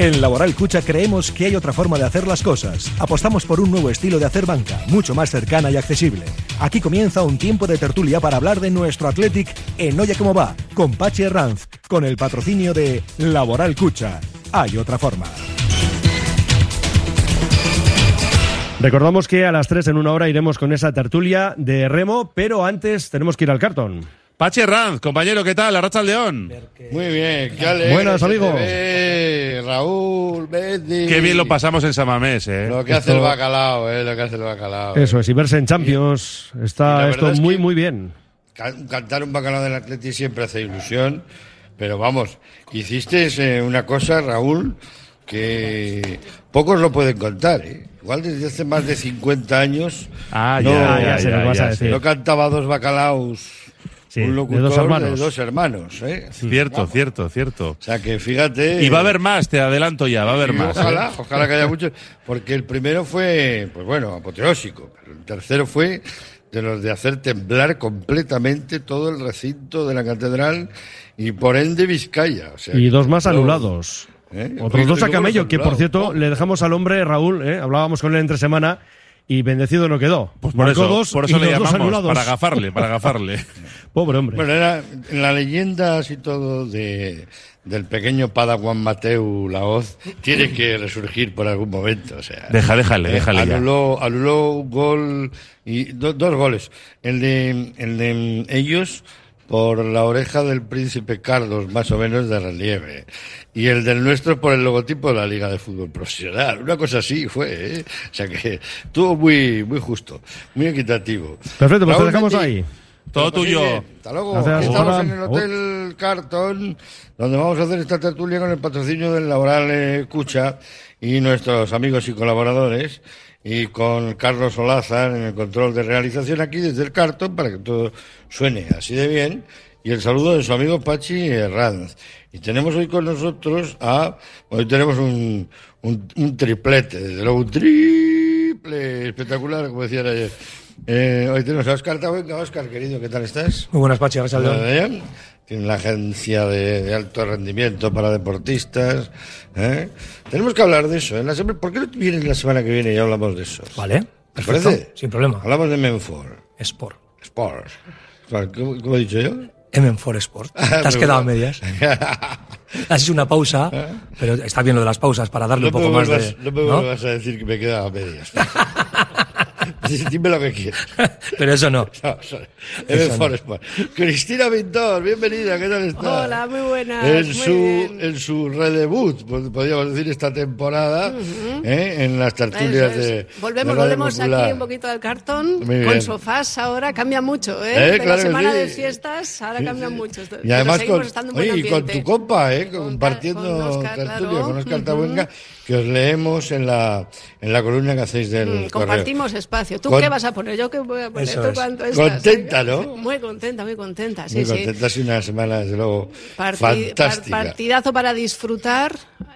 En Laboral Cucha creemos que hay otra forma de hacer las cosas. Apostamos por un nuevo estilo de hacer banca, mucho más cercana y accesible. Aquí comienza un tiempo de tertulia para hablar de nuestro Athletic en Oye Cómo Va, con Pachi Herranz, con el patrocinio de Laboral Cucha. Hay otra forma. Recordamos que a las 3 en una hora iremos con esa tertulia de remo, pero antes tenemos que ir al cartón. Pachi Ranz, compañero, ¿qué tal? Arracha León. Muy bien, qué alegre. Buenas, amigo. Raúl, Bendy. Qué bien lo pasamos en Samamés, ¿eh? Lo que hace el bacalao, eh, lo que hace el bacalao. Eso es, y verse en Champions Y está esto es muy, muy bien. Can- Cantar un bacalao del Atleti siempre hace ilusión, pero vamos, hiciste eh, una cosa, Raúl, que pocos lo pueden contar, ¿eh? Igual desde hace más de 50 años Ah, no, ya, ya, ya, se lo ya, vas a ya, decir. no cantaba dos bacalaos Sí, un de locutor dos hermanos. de dos hermanos, ¿eh? Cierto, cierto, cierto. O sea que fíjate... Y va a haber más, te adelanto ya, va a haber más. Ojalá, ¿eh? ojalá que haya muchos, porque el primero fue, pues bueno, apoteósico, pero el tercero fue de los de hacer temblar completamente todo el recinto de la catedral y por ende Vizcaya. O sea, Y dos más todo- anulados. ¿Eh? Otros dos a camello, que por cierto le dejamos al hombre Raúl, ¿eh? hablábamos con él entre semana, y bendecido no quedó. Pues por Marcó eso, dos por eso y le llamamos, anulados. para agafarle, para agafarle. Pobre hombre. Bueno, era en la leyenda así todo de, del pequeño Padawan Mateu Laoz tiene que resurgir por algún momento. O sea, Deja, déjale, Eh, déjale ya. anuló, anuló un gol y do- dos goles. El de, el de ellos por la oreja del príncipe Carlos, más o menos de relieve. Y el del nuestro por el logotipo de la Liga de Fútbol Profesional. Una cosa así fue, ¿eh? O sea que estuvo muy, muy justo, muy equitativo. Perfecto, pues te dejamos ahí. Todo pues tuyo. Hasta luego. Gracias, Estamos hola. en el Hotel Carton, donde vamos a hacer esta tertulia con el patrocinio del Laboral Cucha y nuestros amigos y colaboradores. Y con Carlos Olazar en el control de realización aquí desde el Carton para que todo suene así de bien. Y el saludo de su amigo Pachi Herranz. Y tenemos hoy con nosotros a. Hoy tenemos un, un, un triplete, desde luego un triple espectacular, como decían ayer. Eh, hoy tenemos a Oscar Tabuenga. Oscar, querido, ¿qué tal estás? Muy buenas, Pachi, bien. Tiene la agencia de, de alto rendimiento para deportistas. ¿eh? Tenemos que hablar de eso. En la semana, ¿Por qué no vienes la semana que viene y hablamos de eso? Vale, ¿Te parece? sin problema. Hablamos de Menfor. Sport. Sports. ¿Cómo, cómo he dicho yo? M4 Sport. Te has Muy quedado a medias. Has hecho una pausa, pero está bien lo de las pausas para darle No un poco más de. no me ¿no? vuelvas a decir que me he quedado a medias. Dime lo que quieras. Pero eso no. No. Eso M4 Sport. Cristina Pintor, bienvenida, ¿qué tal estás? Hola, muy buenas, En muy su, bien. en su redebut, pod- podríamos decir, esta temporada, ¿eh? en las tertulias es. de. Volvemos, de volvemos Popular. aquí un poquito al cartón, con sofás ahora, cambia mucho, ¿eh? Eh, de claro la semana sí. de fiestas, ahora Sí, cambia sí. mucho. Y Pero además con, oye, y con tu compa, ¿eh? Con compartiendo con Óscar, tertulia claro. con Oscar Ujú. Tabuenga, que os leemos en la, en la columna que hacéis del Mm, correo. Compartimos espacio. ¿Tú Con- qué vas a poner? ¿Yo qué voy a poner? Eso ¿Tú es. cuánto estás? Contenta, ¿no? Muy contenta, muy contenta, sí, Muy sí. contenta, sido una semana, desde luego, Parti- fantástica. par- partidazo para disfrutar.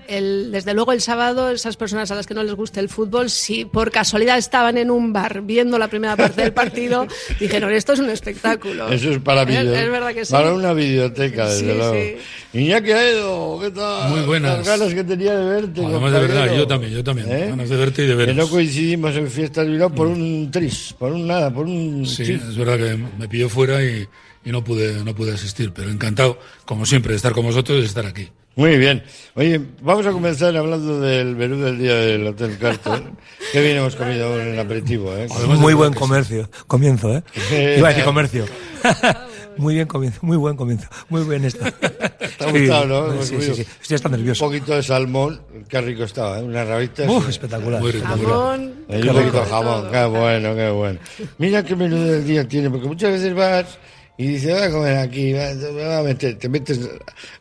El, desde luego el sábado, esas personas a las que no les guste el fútbol, si por casualidad estaban en un bar viendo la primera parte del partido, dijeron, esto es un espectáculo. Eso es para Es- vídeo. Es, verdad que sí. Para una videoteca, desde Sí, luego. sí. Iñaki Aedo, ¿qué tal? Muy buenas. Las ganas que tenía de verte. Además de verdad, yo también, yo también. ¿Eh? Ganas de verte y de Que veros. no coincidimos en Fiestas de Bilbao por un tris, por un nada, por un... Sí, chis. es verdad que me pilló fuera y, y no pude no pude asistir, pero encantado, como siempre, de estar con vosotros y de estar aquí. Muy bien. Oye, vamos a comenzar hablando del menú del día del Hotel Carton. Qué bien hemos comido en el aperitivo, ¿eh? Muy buen que comercio. Comienzo, ¿eh? Iba a decir comercio. Muy bien comienzo, muy buen comienzo. Muy bien esto. Ha gustado, ¿no? Sí, sí, sí. Estoy hasta Un nervioso. poquito de salmón, qué rico estaba, ¿eh? Una rabita. Uf, espectacular. Muy rico. Jamón. Un poquito de jamón, qué bueno, qué bueno. Mira qué menú del día tiene, porque muchas veces vas y dices, voy a comer aquí, va- te, va a meter- te metes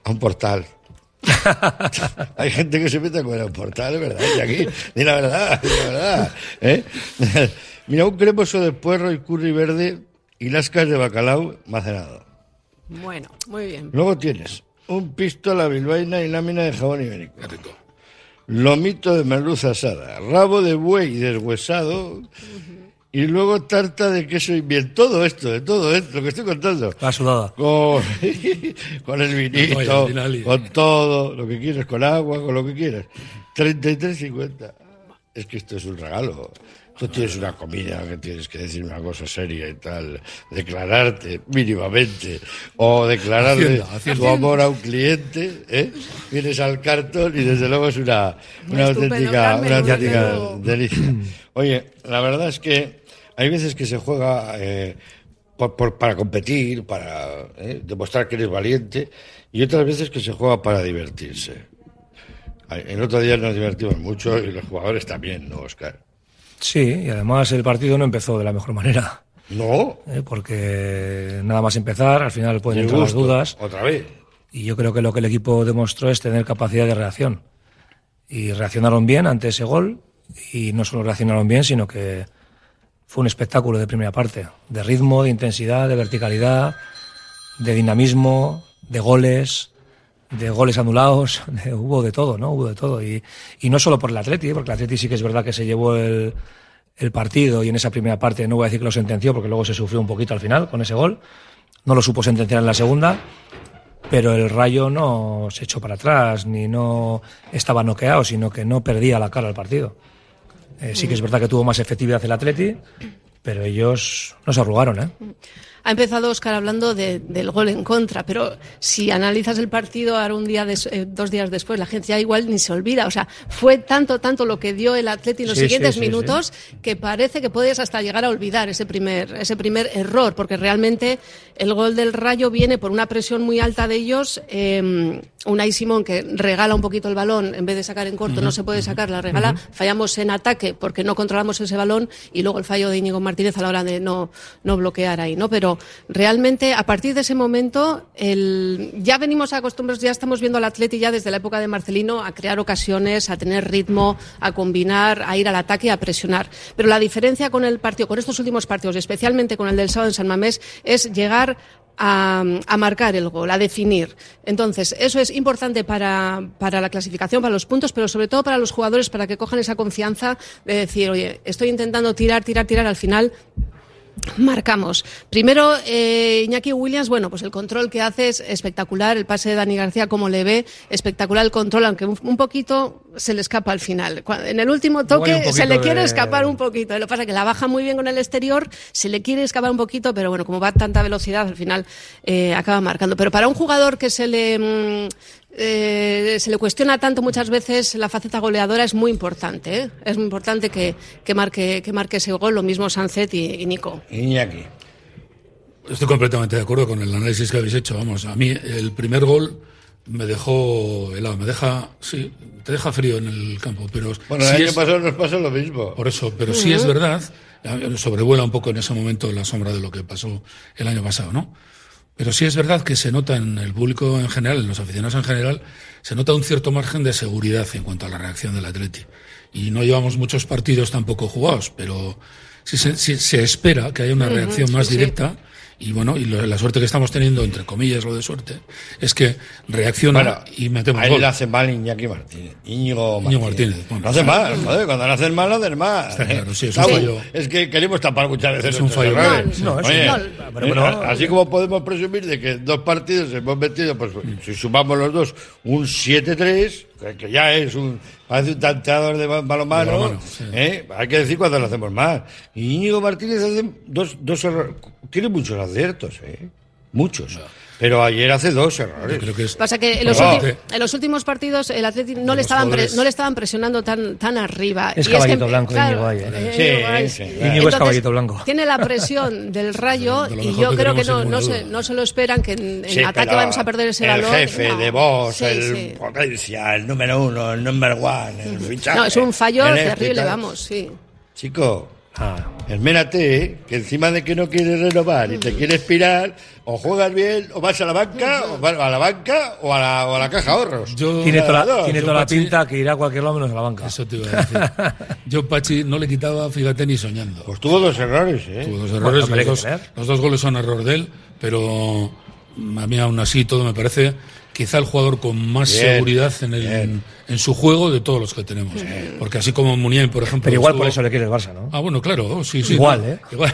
a un portal. Hay gente que se mete a comer a un portal, es verdad, y aquí, di la verdad, di la verdad. ¿eh? Mira, un cremoso de puerro y curry verde y lascas de bacalao macerado. Bueno, muy bien. Luego tienes un pisto a la bilbaína y lámina de jabón ibérico. Lomito de merluza asada, rabo de buey deshuesado y luego tarta de queso y miel. Todo esto, de todo esto, lo que estoy contando. La sudada. Con, con el vinito, con todo, lo que quieras, con agua, con lo que quieras. 33.50. Es que esto es un regalo. Tú tienes una comida que tienes que decir una cosa seria y tal, declararte mínimamente o declararle Hacienda, hacienda. tu amor a un cliente, ¿eh? vienes al cartón y desde luego es una, una auténtica, una auténtica delicia. Oye, la verdad es que hay veces que se juega eh, por- por- para competir, para eh, demostrar que eres valiente, y otras veces que se juega para divertirse. El otro día nos divertimos mucho y los jugadores también, ¿no, Oscar? Sí, y además el partido no empezó de la mejor manera. No, ¿eh? Porque nada más empezar, al final pueden de entrar las dudas. Otra vez. Y yo creo que lo que el equipo demostró es tener capacidad de reacción. Y reaccionaron bien ante ese gol. Y no solo reaccionaron bien, sino que fue un espectáculo de primera parte. De ritmo, de intensidad, de verticalidad, de dinamismo, de goles, de goles anulados. hubo de todo, ¿no? Hubo de todo. Y, no solo por el Atleti, porque el Atleti sí que es verdad que se llevó el, el partido y en esa primera parte no voy a decir que lo sentenció, porque luego se sufrió un poquito al final con ese gol. No lo supo sentenciar en la segunda pero el Rayo no se echó para atrás ni no estaba noqueado, sino que no perdía la cara al partido. Eh, sí que es verdad que tuvo más efectividad el Atleti, pero ellos no se arrugaron, ¿eh? Ha empezado Oscar hablando de- del gol en contra, pero si analizas el partido ahora un día des- eh, dos días después, la gente ya igual ni se olvida. O sea, fue tanto, tanto lo que dio el Atleti en los Sí, siguientes sí, sí, minutos que parece que puedes hasta llegar a olvidar ese primer, ese primer error, porque realmente el gol del Rayo viene por una presión muy alta de ellos. Eh, Unai Simón que regala un poquito el balón en vez de sacar en corto, no se puede sacar, la regala. Fallamos en ataque porque no controlamos ese balón y luego el fallo de Íñigo Martínez a la hora de no, no bloquear ahí, ¿no? Pero realmente a partir de ese momento el, ya venimos acostumbrados, ya estamos viendo al Atleti ya desde la época de Marcelino a crear ocasiones, a tener ritmo, a combinar, a ir al ataque, a presionar. Pero la diferencia con el partido, con estos últimos partidos, especialmente con el del sábado en San Mamés, es llegar a, a marcar el gol, a definir. Entonces, eso es importante para, para la clasificación, para los puntos, pero sobre todo para los jugadores, para que cojan esa confianza de decir, oye, estoy intentando tirar, tirar, tirar, al final Marcamos. Primero, eh, Iñaki Williams, bueno, pues el control que hace es espectacular, el pase de Dani García, como le ve, espectacular el control, aunque un, poquito se le escapa al final. En el último toque se le quiere de- escapar un poquito. Lo que pasa es que la baja muy bien con el exterior, se le quiere escapar un poquito, pero bueno, como va a tanta velocidad, al final eh, acaba marcando. Pero para un jugador que se le... eh, se le cuestiona tanto muchas veces la faceta goleadora es muy importante, ¿eh? es muy importante que, que marque que marque ese gol, lo mismo Sancet y, y Nico. Iñaki. Estoy completamente de acuerdo con el análisis que habéis hecho. Vamos, a mí el primer gol me dejó helado, me deja, sí, te deja frío en el campo, pero Bueno, sí el año es- pasado nos pasó lo mismo. por eso, pero sí es verdad, eh, sobrevuela un poco en ese momento la sombra de lo que pasó el año pasado, ¿no? Pero sí es verdad que se nota en el público en general, en los aficionados en general, se nota un cierto margen de seguridad en cuanto a la reacción del Atleti. Y no llevamos muchos partidos tampoco jugados, pero sí se, sí se espera que haya una reacción más directa. Y bueno, y lo- la suerte que estamos teniendo, entre comillas, lo de suerte, es que reacciona Bueno, y metemos a él gol. le hace mal Iñaki Martínez. Íñigo Martínez. Íñigo Martínez, bueno, no hace mal, joder, cuando le hacen mal, lo hacen mal. Está claro, sí, es un fallo. Es que queremos tapar muchas veces Es un fallo. errores. No, es Oye, pero eh, bueno, a- así como podemos presumir de que dos partidos hemos metido, pues si sumamos los dos, un 7-3, que- ya es un, parece un tanteador de ba- balonmano, sí. ¿eh? hay que decir cuando lo hacemos mal. Y Íñigo Martínez hace dos, dos errores, tiene muchos aciertos, ¿eh? muchos. Pero ayer hace dos errores. Yo creo que es Pasa que en los, No. ulti- en los últimos partidos el Atlético no, le estaban pre- no le estaban presionando tan, tan arriba. Es Y caballito que, blanco, claro, Íñigo ahí, ¿eh? Sí, sí, es caballito blanco. Tiene la presión del rayo De y yo que creo que no, no, se, no se lo esperan que en, en Sí, ataque vamos a perder ese el balón. jefe No. de voz, Sí, el sí. potencia, el número uno, el number one, el fichaje. No, es un fallo el terrible, vamos, sí. Chico, Ah, esmérate, ¿eh? que encima de que no quieres renovar y te quieres pirar, o juegas bien, o vas a la banca, o vas a la banca, o a la, o a la caja de ahorros. Yo- tiene toda, no, la- tiene pinta que irá a cualquier lado menos a la banca. Eso te iba a decir. Yo, Pachi, no le quitaba, fíjate, ni soñando. Pues tuvo dos errores, ¿eh? Tuvo dos errores, los, dos, tener. los dos goles son error de él, pero a mí aún así todo me parece quizá el jugador con más Bien, seguridad en el, bien. En su juego de todos los que tenemos. Porque así como Muniain, por ejemplo. Pero igual estuvo- por eso le quiere el Barça, ¿no? Ah, bueno, claro, sí, sí. Igual, no, ¿eh? Igual.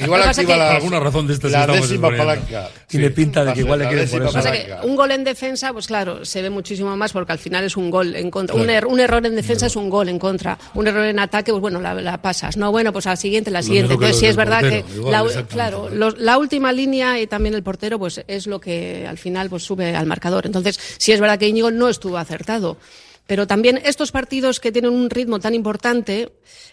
Igual activa la, alguna razón de estas la décima palanca. Tiene pinta de que igual le la quieren por eso. Pasa que un gol en defensa, pues claro, se ve muchísimo más porque al final es un gol en contra. Un, er- un error en defensa es un gol en contra. Un error en ataque, pues bueno, la, la pasas. No, bueno, pues a la siguiente, la siguiente. Entonces sí es verdad portero, que igual, la, exactamente claro, los- la última línea y también el portero, pues es lo que al final pues sube al marcador. Entonces sí es verdad que Íñigo no estuvo acertado. Pero también estos partidos que tienen un ritmo tan importante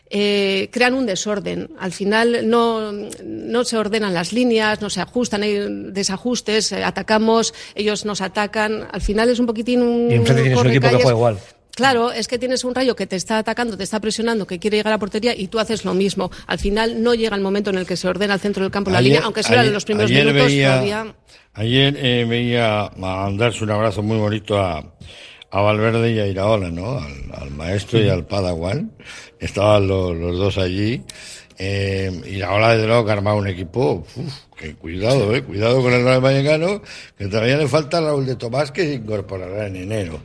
eh, crean un desorden. Al final no, no se ordenan las líneas, no se ajustan, hay desajustes, eh, atacamos, ellos nos atacan. Al final es un poquitín un. Y enfrente tienes un equipo que juega igual. Claro, es que tienes un rayo que te está atacando, te está presionando, que quiere llegar a portería y tú haces lo mismo. Al final no llega el momento en el que se ordena al centro del campo la línea, aunque sea en los primeros ayer minutos veía- todavía. Ayer eh, veía mandarse un abrazo muy bonito a, a Valverde y a Iraola, ¿no? Al, al maestro y al Padawan. Estaban los, los dos allí. Eh, Iraola, desde luego, que ha armado un equipo. uf, que cuidado, eh. Cuidado con el Real Vallecano, que todavía le falta Raúl de Tomás, que se incorporará en enero.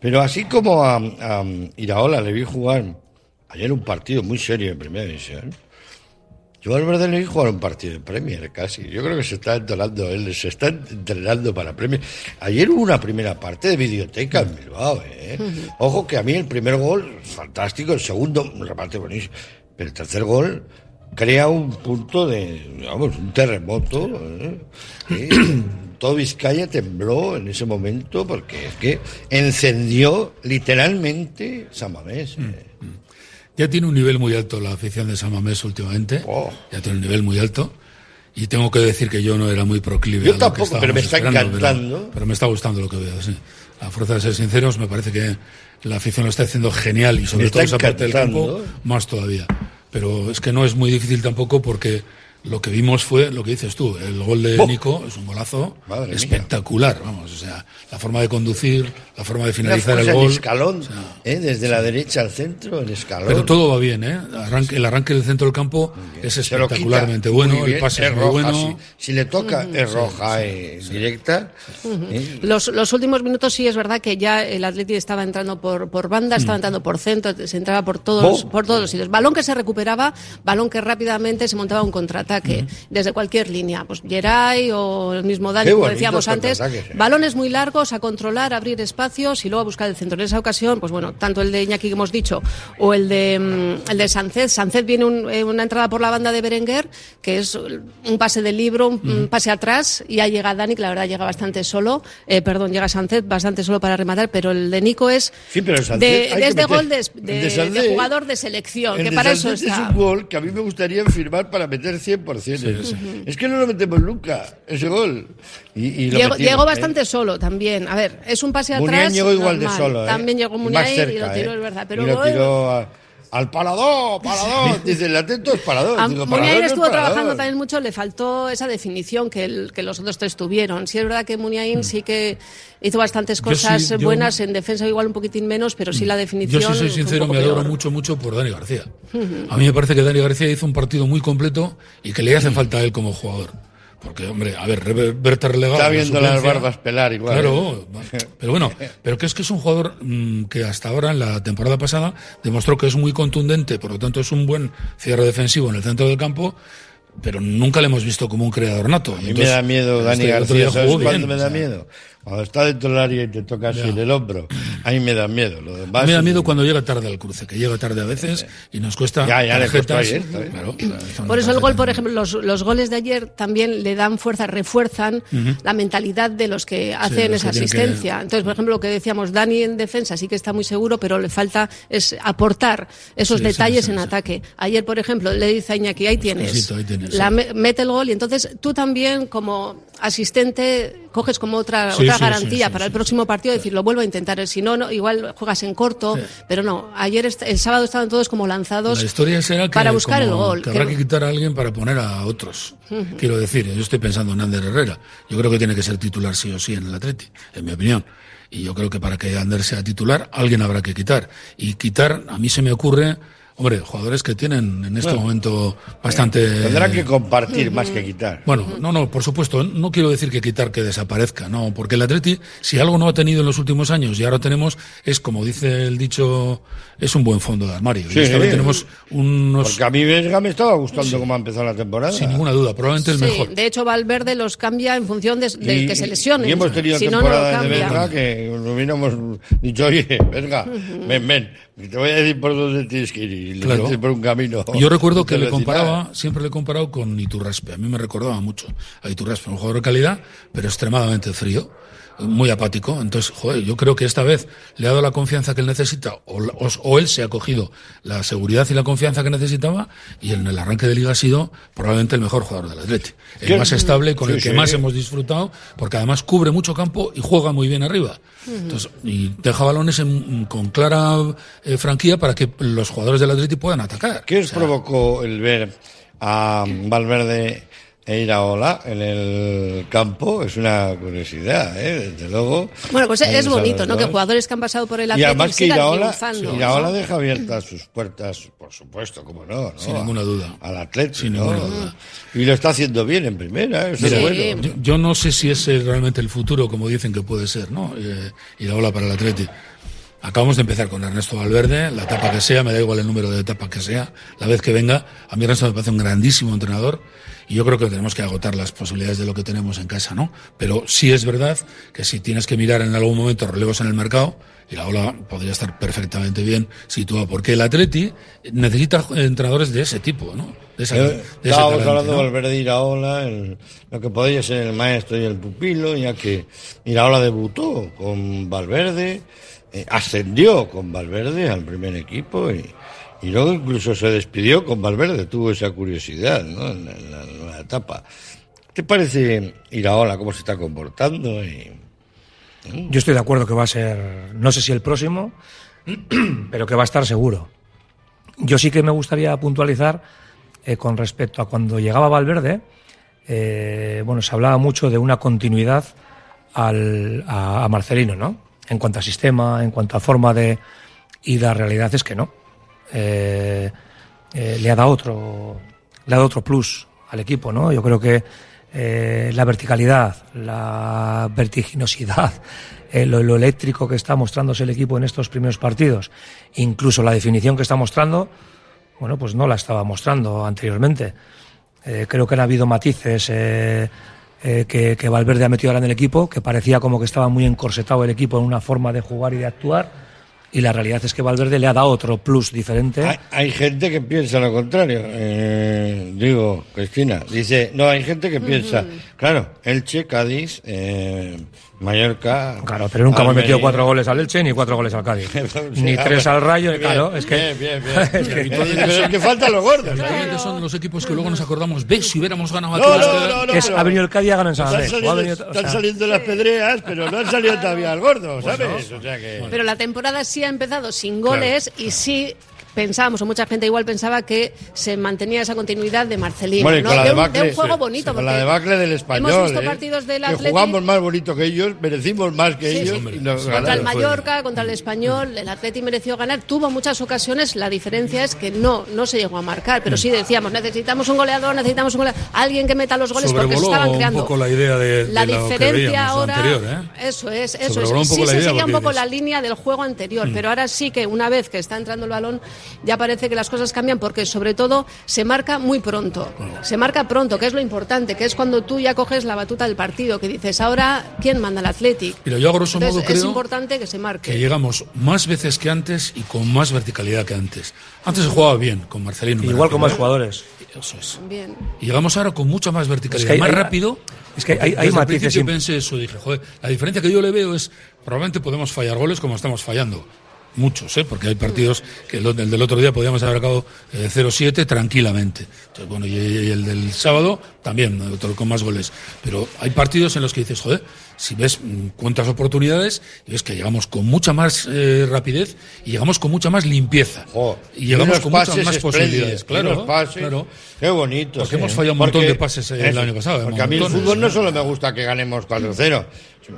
Pero así como a, a Iraola le vi jugar ayer un partido muy serio en primera división. Yo al Valverde le vi jugar un partido de Premier casi. Yo creo que se está entrenando él, se está entrenando para Premier. Ayer hubo una primera parte de videoteca en Bilbao, ¿eh? Ojo que a mí el primer gol, fantástico, el segundo, un remate buenísimo. Pero el tercer gol crea un punto de, vamos, un terremoto. ¿eh? Todo Vizcaya tembló en ese momento porque es que encendió literalmente San Mamés. ¿eh? Ya tiene un nivel muy alto la afición de San Mamés últimamente. Oh. Ya tiene un nivel muy alto. Y tengo que decir que yo no era muy proclive. Yo a lo que tampoco, pero me está pero- encantando. Pero, me está gustando lo que veo, sí. A fuerza de ser sinceros, me parece que la afición lo está haciendo genial y sobre todo esa parte del campo, más todavía. Pero es que no es muy difícil tampoco porque lo que vimos fue lo que dices tú. El gol de ¡Oh! Nico es un golazo Madre mía. espectacular, vamos. O sea, la forma de conducir, la forma de finalizar el gol. escalón, O sea, ¿eh? desde la derecha al centro, en escalón. pero todo va bien, ¿eh? Arranque- el arranque del centro del campo es espectacularmente bueno, bien, el pase es, muy roja, bueno. Si, si le toca, es roja eh, directa. ¿eh? Los, los últimos minutos sí es verdad que ya el Atleti estaba entrando por, por banda, Mm. estaba entrando por centro, se entraba por todos, por todos los sitios. Balón que se recuperaba, balón que rápidamente se montaba un contraataque desde cualquier línea. Pues Geray o el mismo Dani, como decíamos antes. contraataques, ¿eh? Balones muy largos a controlar, abrir espacios y luego a buscar el centro. En esa ocasión, pues bueno, tanto el de Iñaki que hemos dicho o el de, mm, el de Sánchez. Sánchez viene un- eh, una entrada por la banda de Berenguer, que es un pase del libro, un pase atrás, y ahí llega Dani, que la verdad llega bastante solo. Eh, perdón, llega Sánchez bastante solo para rematar, pero el de Nico es Sí, pero el Sánchez de, de este gol de, de- de de jugador de selección, El que de para eso está. es un gol que a mí me gustaría firmar para meter 100%. Es que no lo metemos nunca, ese gol. Y, y lo Llegó, metimos, llegó ¿eh? bastante solo también. A ver, es un pase Muniain atrás. llegó igual de normal. solo, ¿eh? También llegó Y Muniain y cerca, lo tiró, ¿eh? es verdad. Pero y lo luego- tiró a- al palador, palador. Dice, el atento es palador. A Digo, Muniain palador no es estuvo trabajando también mucho, le faltó esa definición que, el- que los otros tres tuvieron. Sí es verdad que Muniain sí que hizo bastantes Yo cosas sí, yo- buenas, en defensa igual un poquitín menos, pero sí la definición. Yo, si soy sincero, me peor. mucho, mucho por Dani García. A mí me parece que Dani García hizo un partido muy completo y que le hace falta a él como jugador. Porque, hombre, a ver, verte relegado. Está viendo las barbas pelar igual. Claro, ¿eh? pero bueno, pero que es que es un jugador mm, que hasta ahora, en la temporada pasada, demostró que es muy contundente, por lo tanto es un buen cierre defensivo en el centro del campo, pero nunca le hemos visto como un creador nato. A mí me da miedo Dani este García. ¿Sabes cuándo me da miedo? Cuando está dentro del área y te toca así en el hombro. A mí me da miedo. Lo demás A mí me da miedo cuando llega tarde al cruce, que llega tarde a veces y nos cuesta Ya, ya tarjetas. ayer, bien. Claro, Por eso el gol, por ejemplo, los, los goles de ayer también le dan fuerza, refuerzan la mentalidad de los que hacen los esa que tienen que- asistencia. Entonces, por ejemplo, lo que decíamos, Dani en defensa sí que está muy seguro, pero le falta es aportar esos Sí, detalles sí, en sí. ataque. Ayer, por ejemplo, le dice a Iñaki, ahí tienes, Cosito, ahí tienes, la mete el gol y entonces tú también como asistente coges como otra, Sí, otra sí, garantía sí, sí, para el sí, próximo partido, decir, lo vuelvo a intentar. Si no, no, igual juegas en corto, pero no. Ayer, el sábado estaban todos como lanzados La historia será que, para buscar el gol. que habrá que- que quitar a alguien para poner a otros. Quiero decir, yo estoy pensando en Ander Herrera. Yo creo que tiene que ser titular sí o sí en el Atleti, en mi opinión. Y yo creo que para que Ander sea titular, alguien habrá que quitar. Y quitar, a mí se me ocurre Hombre, jugadores que tienen en este momento bastante. Tendrán que compartir más que quitar. Bueno, no, no, por supuesto, no quiero decir que quitar que desaparezca, no, porque el Atleti, si algo no ha tenido en los últimos años y ahora tenemos, es como dice el dicho, es un buen fondo de armario. Sí. y esta vez tenemos unos. Porque a mí Vesga me estaba gustando cómo ha empezado la temporada. Sin ninguna duda, probablemente el Sí, mejor. de hecho Valverde los cambia en función de, de que se lesione. Y hemos tenido si no, no lo temporadas de. Vesga que nos hubiéramos dicho, oye, Vesga, ven, ven, te voy a decir por dónde tienes que ir. Claro. por un camino. Yo recuerdo que le comparaba, siempre le he comparado con Iturraspe. A mí me recordaba mucho a Iturraspe, un jugador de calidad, pero extremadamente frío, muy apático. Entonces, joder, yo creo que esta vez le ha dado la confianza que él necesita, o, o- o él se ha cogido la seguridad y la confianza que necesitaba, y en el arranque de liga ha sido probablemente el mejor jugador del Atleti. El ¿Qué? más estable, con Sí, el que sí. más hemos disfrutado, porque además cubre mucho campo y juega muy bien arriba. Entonces, y deja balones en- con clara eh, franquía para que los jugadores del Atleti puedan atacar. ¿Qué os O sea, provocó el ver a Valverde e Iraola en el campo? Es una curiosidad, ¿eh? Desde luego. Bueno, pues es bonito, ¿no? Que jugadores que han pasado por el Y Atlético además que sigan Iraola, triunfando. Iraola deja abiertas sus puertas, por supuesto, como no, ¿no? Sin ninguna duda. Al Atlético. Sin ninguna duda. Y lo está haciendo bien en primera, ¿eh? eso Mira, es bueno. yo, yo no sé si ese es realmente el futuro, como dicen que puede ser, ¿no? Eh, y la ola para el Atleti. Acabamos de empezar con Ernesto Valverde, la etapa que sea, me da igual el número de etapa que sea, la vez que venga. A mí Ernesto me parece un grandísimo entrenador y yo creo que tenemos que agotar las posibilidades de lo que tenemos en casa, ¿no? Pero sí es verdad que si tienes que mirar en algún momento relevos en el mercado, y la ola podría estar perfectamente bien situada, porque el Atleti necesita entrenadores de ese tipo, ¿no? De esa, Eh, de Estábamos talante, hablando ¿no? de Valverde e Iraola, el- lo que podría ser el maestro y el pupilo, ya que Iraola debutó con Valverde, eh, ascendió con Valverde al primer equipo y, y luego incluso se despidió con Valverde, tuvo esa curiosidad ¿no? en, la, nueva etapa. ¿Qué te parece Iraola, cómo se está comportando? Y, Yo estoy de acuerdo que va a ser, no sé si el próximo, pero que va a estar seguro. Yo sí que me gustaría puntualizar eh, con respecto a cuando llegaba Valverde, eh, bueno, se hablaba mucho de una continuidad al, a Marcelino, ¿no? En cuanto a sistema, en cuanto a forma de... Y la realidad es que no. Eh, eh, le ha dado otro, le ha otro plus al equipo, ¿no? Yo creo que eh, la verticalidad, la vertiginosidad, lo, eléctrico que está mostrándose el equipo en estos primeros partidos, incluso la definición que está mostrando, bueno, pues no la estaba mostrando anteriormente. Creo que han habido matices que, que Valverde ha metido ahora en el equipo, que parecía como que estaba muy encorsetado el equipo en una forma de jugar y de actuar. Y la realidad es que Valverde le ha dado otro plus diferente. hay, hay gente que piensa lo contrario. eh, digo, Cristina, dice, no, hay gente que piensa, claro, Elche, Cádiz, eh, Mallorca. Claro, pero nunca hemos metido cuatro goles al Elche ni cuatro goles al Cádiz. Sí, ni tres al Rayo. Bien, claro, es que. Bien, bien, bien. es que- habitualmente Pero es que faltan los gordos. ¿no? Habitualmente son los equipos que luego nos acordamos, ves, si hubiéramos ganado No, aquí. no, no, no, es- pero- ha venido el Cádiz y ha ganado en San Están saliendo, venido- o están sea, saliendo las pedreas, pero no han salido todavía al gordo, ¿sabes? O sea que... Pero la temporada sí ha empezado sin goles y sí pensábamos, o mucha gente igual pensaba que se mantenía esa continuidad de Marcelino, Bueno, ¿no? con la de, un, de un juego sí, bonito. Con porque la debacle del español. Hemos visto ¿eh? partidos del Que Athletic. jugamos más bonito que ellos, merecimos más que Sí, ellos. sí. nos Contra el. Mallorca, contra el Español, el Atleti mereció ganar. Tuvo muchas ocasiones, la diferencia es que no, no se llegó a marcar. Pero sí decíamos, necesitamos un goleador, necesitamos un goleador, alguien que meta los goles porque se estaban un creando. poco la idea de- de la diferencia ahora. anterior, ¿eh? Eso es, eso Sobrevoló es. un poco sí la se seguía un poco dices- la línea del juego anterior, pero ahora sí que una vez que está entrando el balón, ya parece que las cosas cambian porque sobre todo se marca muy pronto. Se marca pronto, que es lo importante, que es cuando tú ya coges la batuta del partido, que dices, ahora, ¿quién manda el Athletic? Mira, yo a grosso Entonces, modo es creo importante que se marque. que llegamos más veces que antes y con más verticalidad que antes. Antes se jugaba bien con Marcelino. Igual con más jugadores. ¿eh? Eso es. Bien. Y llegamos ahora con mucha más verticalidad, Es que hay- más hay- rápido. es que hay- hay matices im- pensé eso, dije, joder, la diferencia que yo le veo es, probablemente podemos fallar goles como estamos fallando. Muchos, ¿eh? porque hay partidos que el, el del otro día podíamos haber acabado eh, 0-7 tranquilamente. Entonces, bueno, y, y el del sábado también, otro con más goles. Pero hay partidos en los que dices, joder, si ves mm, cuántas oportunidades, y ves que llegamos con mucha más eh, rapidez y llegamos con mucha más limpieza. Jo, y llegamos con muchas más posibilidades. Claro, pases, claro. Qué bonito. Porque hemos fallado un montón de pases, eh, el año pasado, Porque a mí el fútbol no solo me gusta que ganemos 4-0.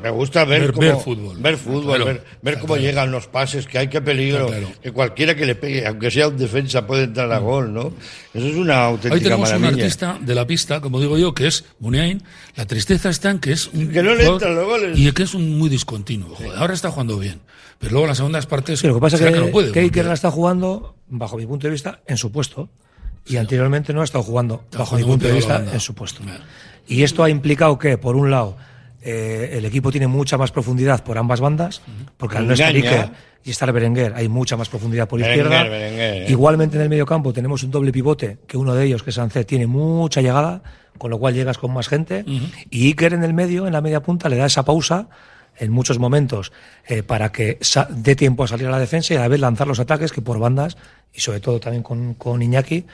Me gusta ver, Ver- cómo, ver fútbol. ver, fútbol, Claro. ver, ver Está cómo claro. llegan los pases, que hay que peligro, Está claro. que cualquiera que le pegue, aunque sea un defensa, puede entrar a gol, ¿no? Eso es una auténtica Hoy tenemos un maravilla. artista de la pista, como digo yo, que es Muniain. La tristeza está en que es un Que no le entran los goles. Y que es un muy discontinuo. Joder, ahora está jugando bien. Pero luego en las segundas partes. Sí, lo que pasa es será que, no puede, que Iker la está jugando, bajo mi punto de vista, en su puesto. Y anteriormente no ha estado jugando, bajo mi jugando punto de vista, en su puesto. Claro. Y esto ha implicado que, por un lado, eh, el equipo tiene mucha más profundidad por ambas bandas, porque al no estar. Iker y estar Berenguer hay mucha más profundidad por Berenguer, izquierda. Berenguer, eh. Igualmente en el medio campo tenemos un doble pivote, que uno de ellos, que es Sancet, tiene mucha llegada, con lo cual llegas con más gente. Y Iker en el medio, en la media punta, le da esa pausa en muchos momentos eh, para que dé tiempo a salir a la defensa y a la vez lanzar los ataques que por bandas, y sobre todo también con, con Iñaki,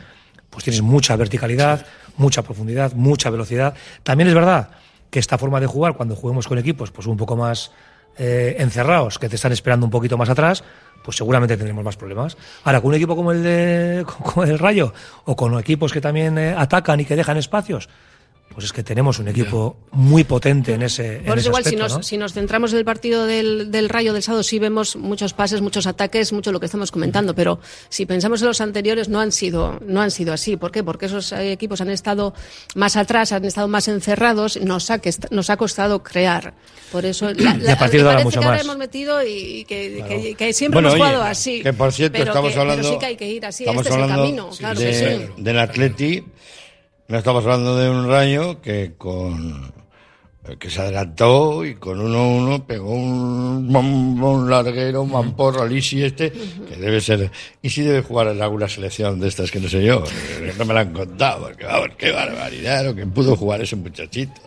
pues tienes mucha verticalidad, mucha profundidad, mucha velocidad. También es verdad que esta forma de jugar, cuando juguemos con equipos pues un poco más eh, encerrados, que te están esperando un poquito más atrás, pues seguramente tendremos más problemas. Ahora, con un equipo como el de como el Rayo, o con equipos que también eh, atacan y que dejan espacios, pues es que tenemos un equipo muy potente en ese, en Por ese eso igual, si aspecto, nos, ¿no? si nos centramos en el partido del, del Rayo del sábado, sí vemos muchos pases, muchos ataques, mucho lo que estamos comentando, pero si pensamos en los anteriores, no han sido, no han sido así. ¿Por qué? Porque esos eh, equipos han estado más atrás, han estado más encerrados, nos ha, nos ha costado crear. Por eso, la, Y a partir de ahora mucho que ahora más. hemos metido y que, que- que siempre Bueno, hemos oye, jugado así. Que por cierto, pero estamos que- hablando. Pero sí que hay que ir así, estamos este es el camino, claro de- que sí. Del Atleti. No estamos hablando de un rayo que con. que se adelantó y con 1-1 pegó un, un, larguero, un mamporro al Isi este, que debe ser. Y si debe jugar en alguna selección de estas que no sé yo, eh, no me la han contado, porque vamos, qué barbaridad lo que pudo jugar ese muchachito.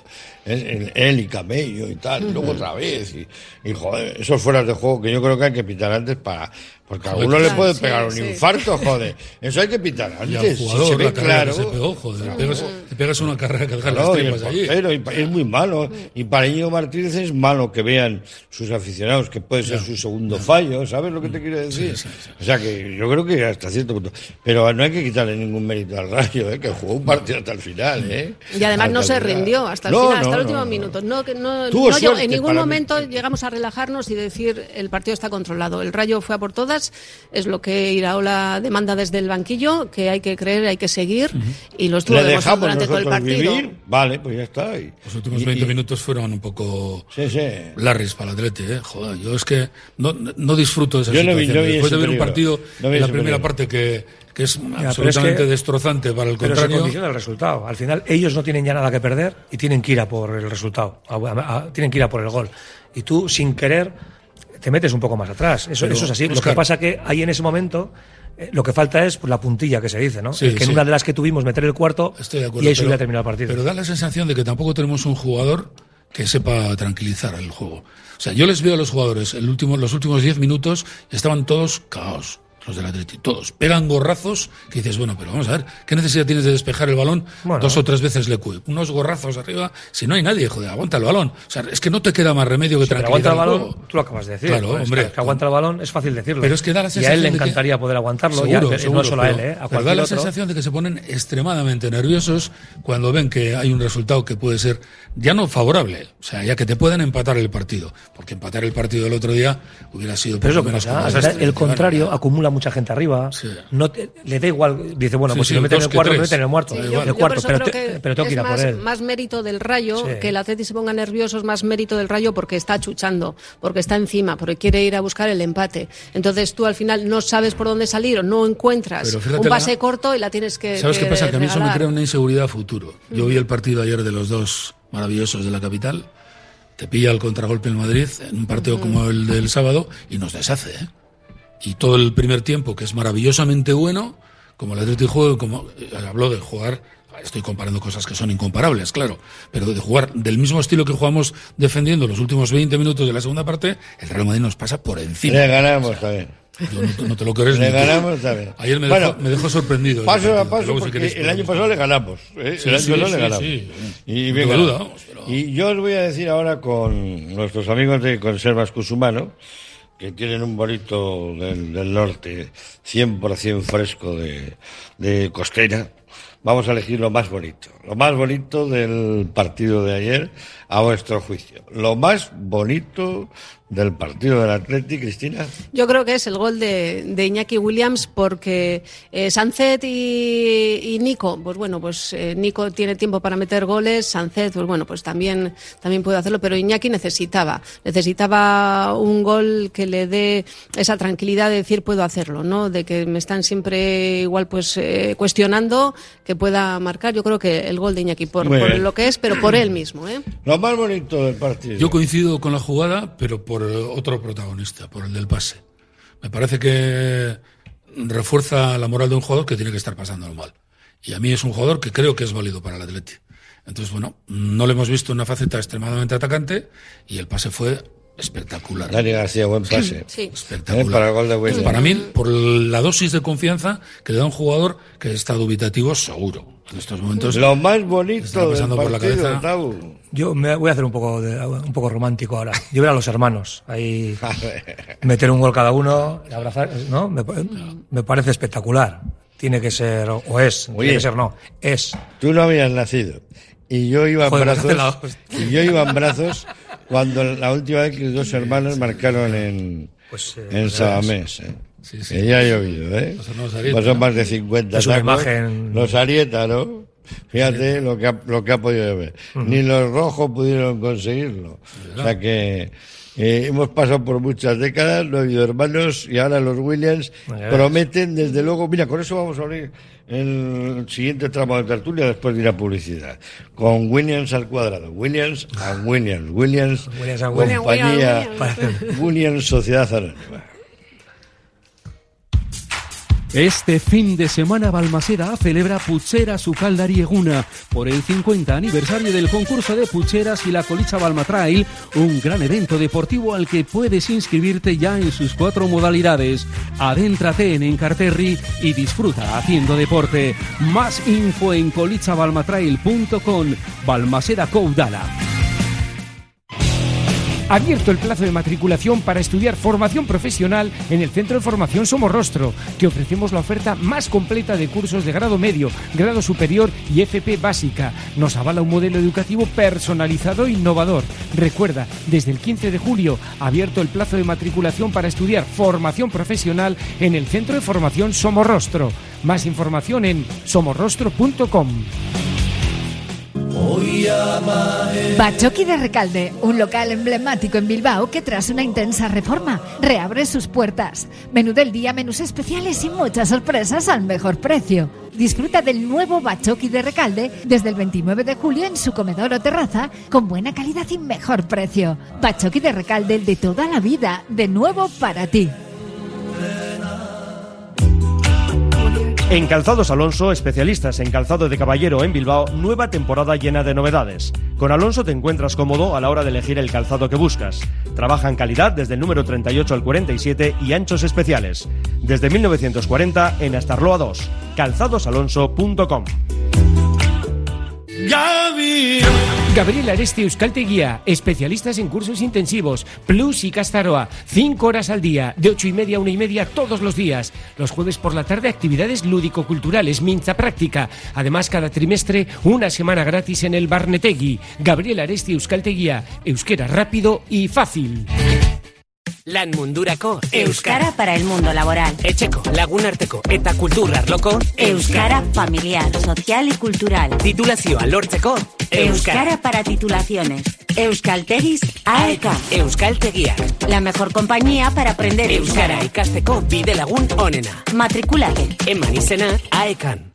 Él y Camello y tal, y luego otra vez. Y, y, joder, esos fueras de juego que yo creo que hay que pitar antes para. Porque a alguno le puede sí, pegar un sí. infarto, joder. Eso hay que pitar Y al antes. Si jugador, se ve la carrera claro. que se pegó, joder. le pegas, le pegas una carrera que deja las allí. y es muy malo. Y para Íñigo Martínez es malo que vean sus aficionados, que puede ser su segundo fallo, ¿sabes lo que te quiero decir? O sea que yo creo que hasta cierto punto. Pero no hay que quitarle ningún mérito al Rayo, ¿eh? que jugó un partido hasta el final. ¿eh? Y además Hasta no se rindió hasta el No, final, no, hasta el último no. minuto. No, que no, en ningún momento mí. llegamos a relajarnos y decir el partido está controlado. El Rayo fue a por todas, es lo que Iraola demanda desde el banquillo, que hay que creer, hay que seguir, y lo estuvo Le demostrando dejamos durante todo el partido. vivir, vale, pues ya está. Y- Los últimos y- 20 y- minutos fueron un poco Sí, sí. larris para el Atleti, ¿eh? Joder, yo es que no, no disfruto de esa Yo no vi- situación. no vi Después de ver un partido en la primera peligro. parte que, que es pero es absolutamente que- destrozante para el Pero se contrario. condiciona el resultado. Al final, ellos no tienen ya nada que perder y tienen que ir a por el resultado. A- a- a- tienen que ir a por el gol. Y tú, sin querer, te metes un poco más atrás. Eso, Pero, eso es así. lo que pasa que ahí en ese momento. eh, Lo que falta es pues, la puntilla que se dice, ¿no? Sí, El que sí. en una de las que tuvimos meter el cuarto Estoy de acuerdo. y se hubiera terminado el partido. Pero da la sensación de que tampoco tenemos un jugador que sepa tranquilizar el juego. O sea, yo les veo a los jugadores, el último, los últimos 10 minutos estaban todos caos. Los del Atleti, todos. Pegan gorrazos que dices, bueno, pero vamos a ver, ¿qué necesidad tienes de despejar el balón Bueno. dos o tres veces le cuy? Unos gorrazos arriba, si no hay nadie, joder, aguanta el balón. O sea, es que no te queda más remedio que Pero tranquilizar aguanta el el balón, juego. tú lo acabas de decir. Claro, Pues, hombre. Que aguanta el balón es fácil decirlo. Pero es que da la y a sensación él le que- encantaría poder aguantarlo. Seguro, ya, seguro, no solo a él, pero- ¿eh? A pero cualquier da la otro. sensación de que se ponen extremadamente nerviosos cuando ven que hay un resultado que puede ser ya no favorable, o sea, ya que te pueden empatar el partido, porque empatar el partido del otro día hubiera sido Pero por lo que menos pasa. el contrario acumula mucha gente arriba. Sí. No te- le da igual. Dice, bueno, Sí, pues sí, si lo meten en el que cuarto, me tres. meten en el muerto. Yo- el cuarto, pero, creo te- que pero tengo que ir a por más, él. más mérito del Rayo, Sí. que el Atleti se ponga nervioso, es más mérito del Rayo porque está achuchando, porque está encima, porque quiere ir a buscar el empate. Entonces tú al final no sabes por dónde salir o no encuentras un la- pase corto y la tienes que ¿Sabes qué pasa? Que a mí eso me crea una inseguridad a futuro. Yo vi el partido ayer de los dos maravillosos de la capital, te pilla el contragolpe en Madrid, en un partido como el del sábado, y nos deshace, ¿eh? Y todo el primer tiempo, que es maravillosamente bueno, como el Atlético juego, como eh, habló de jugar, estoy comparando cosas que son incomparables, claro, pero de jugar del mismo estilo que jugamos defendiendo los últimos 20 minutos de la segunda parte, el Real Madrid nos pasa por encima. Le ganamos también. Yo no, te- no te lo crees Le ganamos también. Ayer me, Bueno, dejó, me dejó sorprendido. Paso a paso, porque el año pasado le ganamos. ¿eh? Sí, el año sí, pasado sí, le ganamos. Y, bien duda, vamos, pero- y yo os voy a decir ahora con nuestros amigos de Conservas Cusumano, que tienen un bonito del, del norte, 100% fresco de, de costera, vamos a elegir lo más bonito. Lo más bonito del partido de ayer, a vuestro juicio. Lo más bonito del partido del Atleti, Cristina? Yo creo que es el gol de, de Iñaki Williams porque eh, Sancet y, y, Nico, pues bueno, pues eh, Nico tiene tiempo para meter goles, Sancet, pues bueno, pues también, también puede hacerlo, pero Iñaki necesitaba, necesitaba un gol que le dé esa tranquilidad de decir puedo hacerlo, ¿no? De que me están siempre igual pues eh, cuestionando que pueda marcar. Yo creo que el gol de Iñaki por, por lo que es, pero por él mismo, ¿eh? Lo más bonito del partido. Yo coincido con la jugada, pero por otro protagonista, por el del pase. Me parece que refuerza la moral de un jugador que tiene que estar pasando mal. Y a mí es un jugador que creo que es válido para el Atleti. Entonces, bueno, no lo hemos visto una faceta extremadamente atacante y el pase fue espectacular. Dani García, buen pase. Sí. Espectacular. Eh, para el gol de. Para mí, por la dosis de confianza que le da un jugador que está dubitativo seguro. En estos momentos. Lo más está bonito del pasando por la partido, cabeza. Yo me voy a hacer un poco, de- un poco romántico ahora. Yo ver a los hermanos ahí meter un gol cada uno, abrazar, ¿no? Me, me parece espectacular. Tiene que ser, o es, Oye. tiene que ser no, es. Tú no habías nacido. Y yo iba en Joder, brazos. Y yo iba en brazos cuando la última vez que los dos hermanos marcaron en, Pues, eh, en pues, Sabamés. ¿eh? Sí, sí. Que ya ha llovido, ¿eh? Arieta, Pues son más de 50 Es una imagen- Los Arieta, ¿no? Fíjate lo que ha, lo que ha podido llover. Ni los rojos pudieron conseguirlo. O sea que eh, hemos pasado por muchas décadas, no ha habido hermanos y ahora los Williams prometen desde luego. Mira, con eso vamos a abrir el siguiente tramo de tertulia después de ir a publicidad. Con Williams al cuadrado. Williams and Williams. Williams, Williams and Williams. compañía. Williams, Williams Sociedad Anónima. Este fin de semana Balmaseda celebra Puchera su Eguna por el 50 aniversario del concurso de pucheras y la Colicha Balma Trail, un gran evento deportivo al que puedes inscribirte ya en sus cuatro modalidades. Adéntrate en Encarterri y disfruta haciendo deporte. Más info en colichabalmatrail.com Balmaseda Coudala. Abierto el plazo de matriculación para estudiar formación profesional en el Centro de Formación Somorrostro, que ofrecemos la oferta más completa de cursos de grado medio, grado superior y FP básica. Nos avala un modelo educativo personalizado e innovador. Recuerda, desde el 15 de julio, abierto el plazo de matriculación para estudiar formación profesional en el Centro de Formación Somorrostro. Más información en somorrostro.com. Bachoqui de Recalde, un local emblemático en Bilbao que tras una intensa reforma reabre sus puertas. Menú del día, menús especiales y muchas sorpresas al mejor precio. Disfruta del nuevo Bachoqui de Recalde desde el 29 de julio en su comedor o terraza con buena calidad y mejor precio. Bachoqui de Recalde, de toda la vida, de nuevo para ti. En Calzados Alonso, especialistas en calzado de caballero en Bilbao, nueva temporada llena de novedades. Con Alonso te encuentras cómodo a la hora de elegir el calzado que buscas. Trabaja en calidad desde el número 38 al 47 y anchos especiales. Desde 1940 en Astarloa 2. calzadosalonso.com. Gabriel Aresti Euskalteguía, especialistas en cursos intensivos, Plus y Castaroa, 5 horas al día, de 8 y media a 1 y media todos los días. Los jueves por la tarde actividades lúdico-culturales, minza práctica. Además, cada trimestre una semana gratis en el Barnetegui. Gabriel Aresti Euskalteguía, euskera rápido y fácil. Lan mundurako Euskara para el mundo laboral. Etxeko, lagunarteko eta kultur arloko Euskara familiar, social y cultural. titulazioa lortzeko Euskara para titulaciones. Euskaltegis AEK. Euskaltegiak. La mejor compañía para aprender Euskara euskara. ikasteko bide lagun onena. Matricúlate. Eman izena aekan.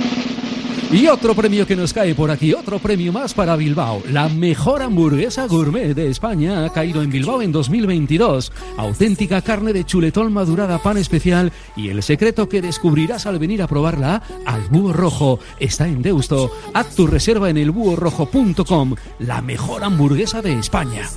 Y otro premio que nos cae por aquí, otro premio más para Bilbao. La mejor hamburguesa gourmet de España ha caído en Bilbao en 2022. Auténtica carne de chuletón madurada, pan especial y el secreto que descubrirás al venir a probarla al Búho Rojo. Está en Deusto. Haz tu reserva en elbúhorrojo.com. La mejor hamburguesa de España.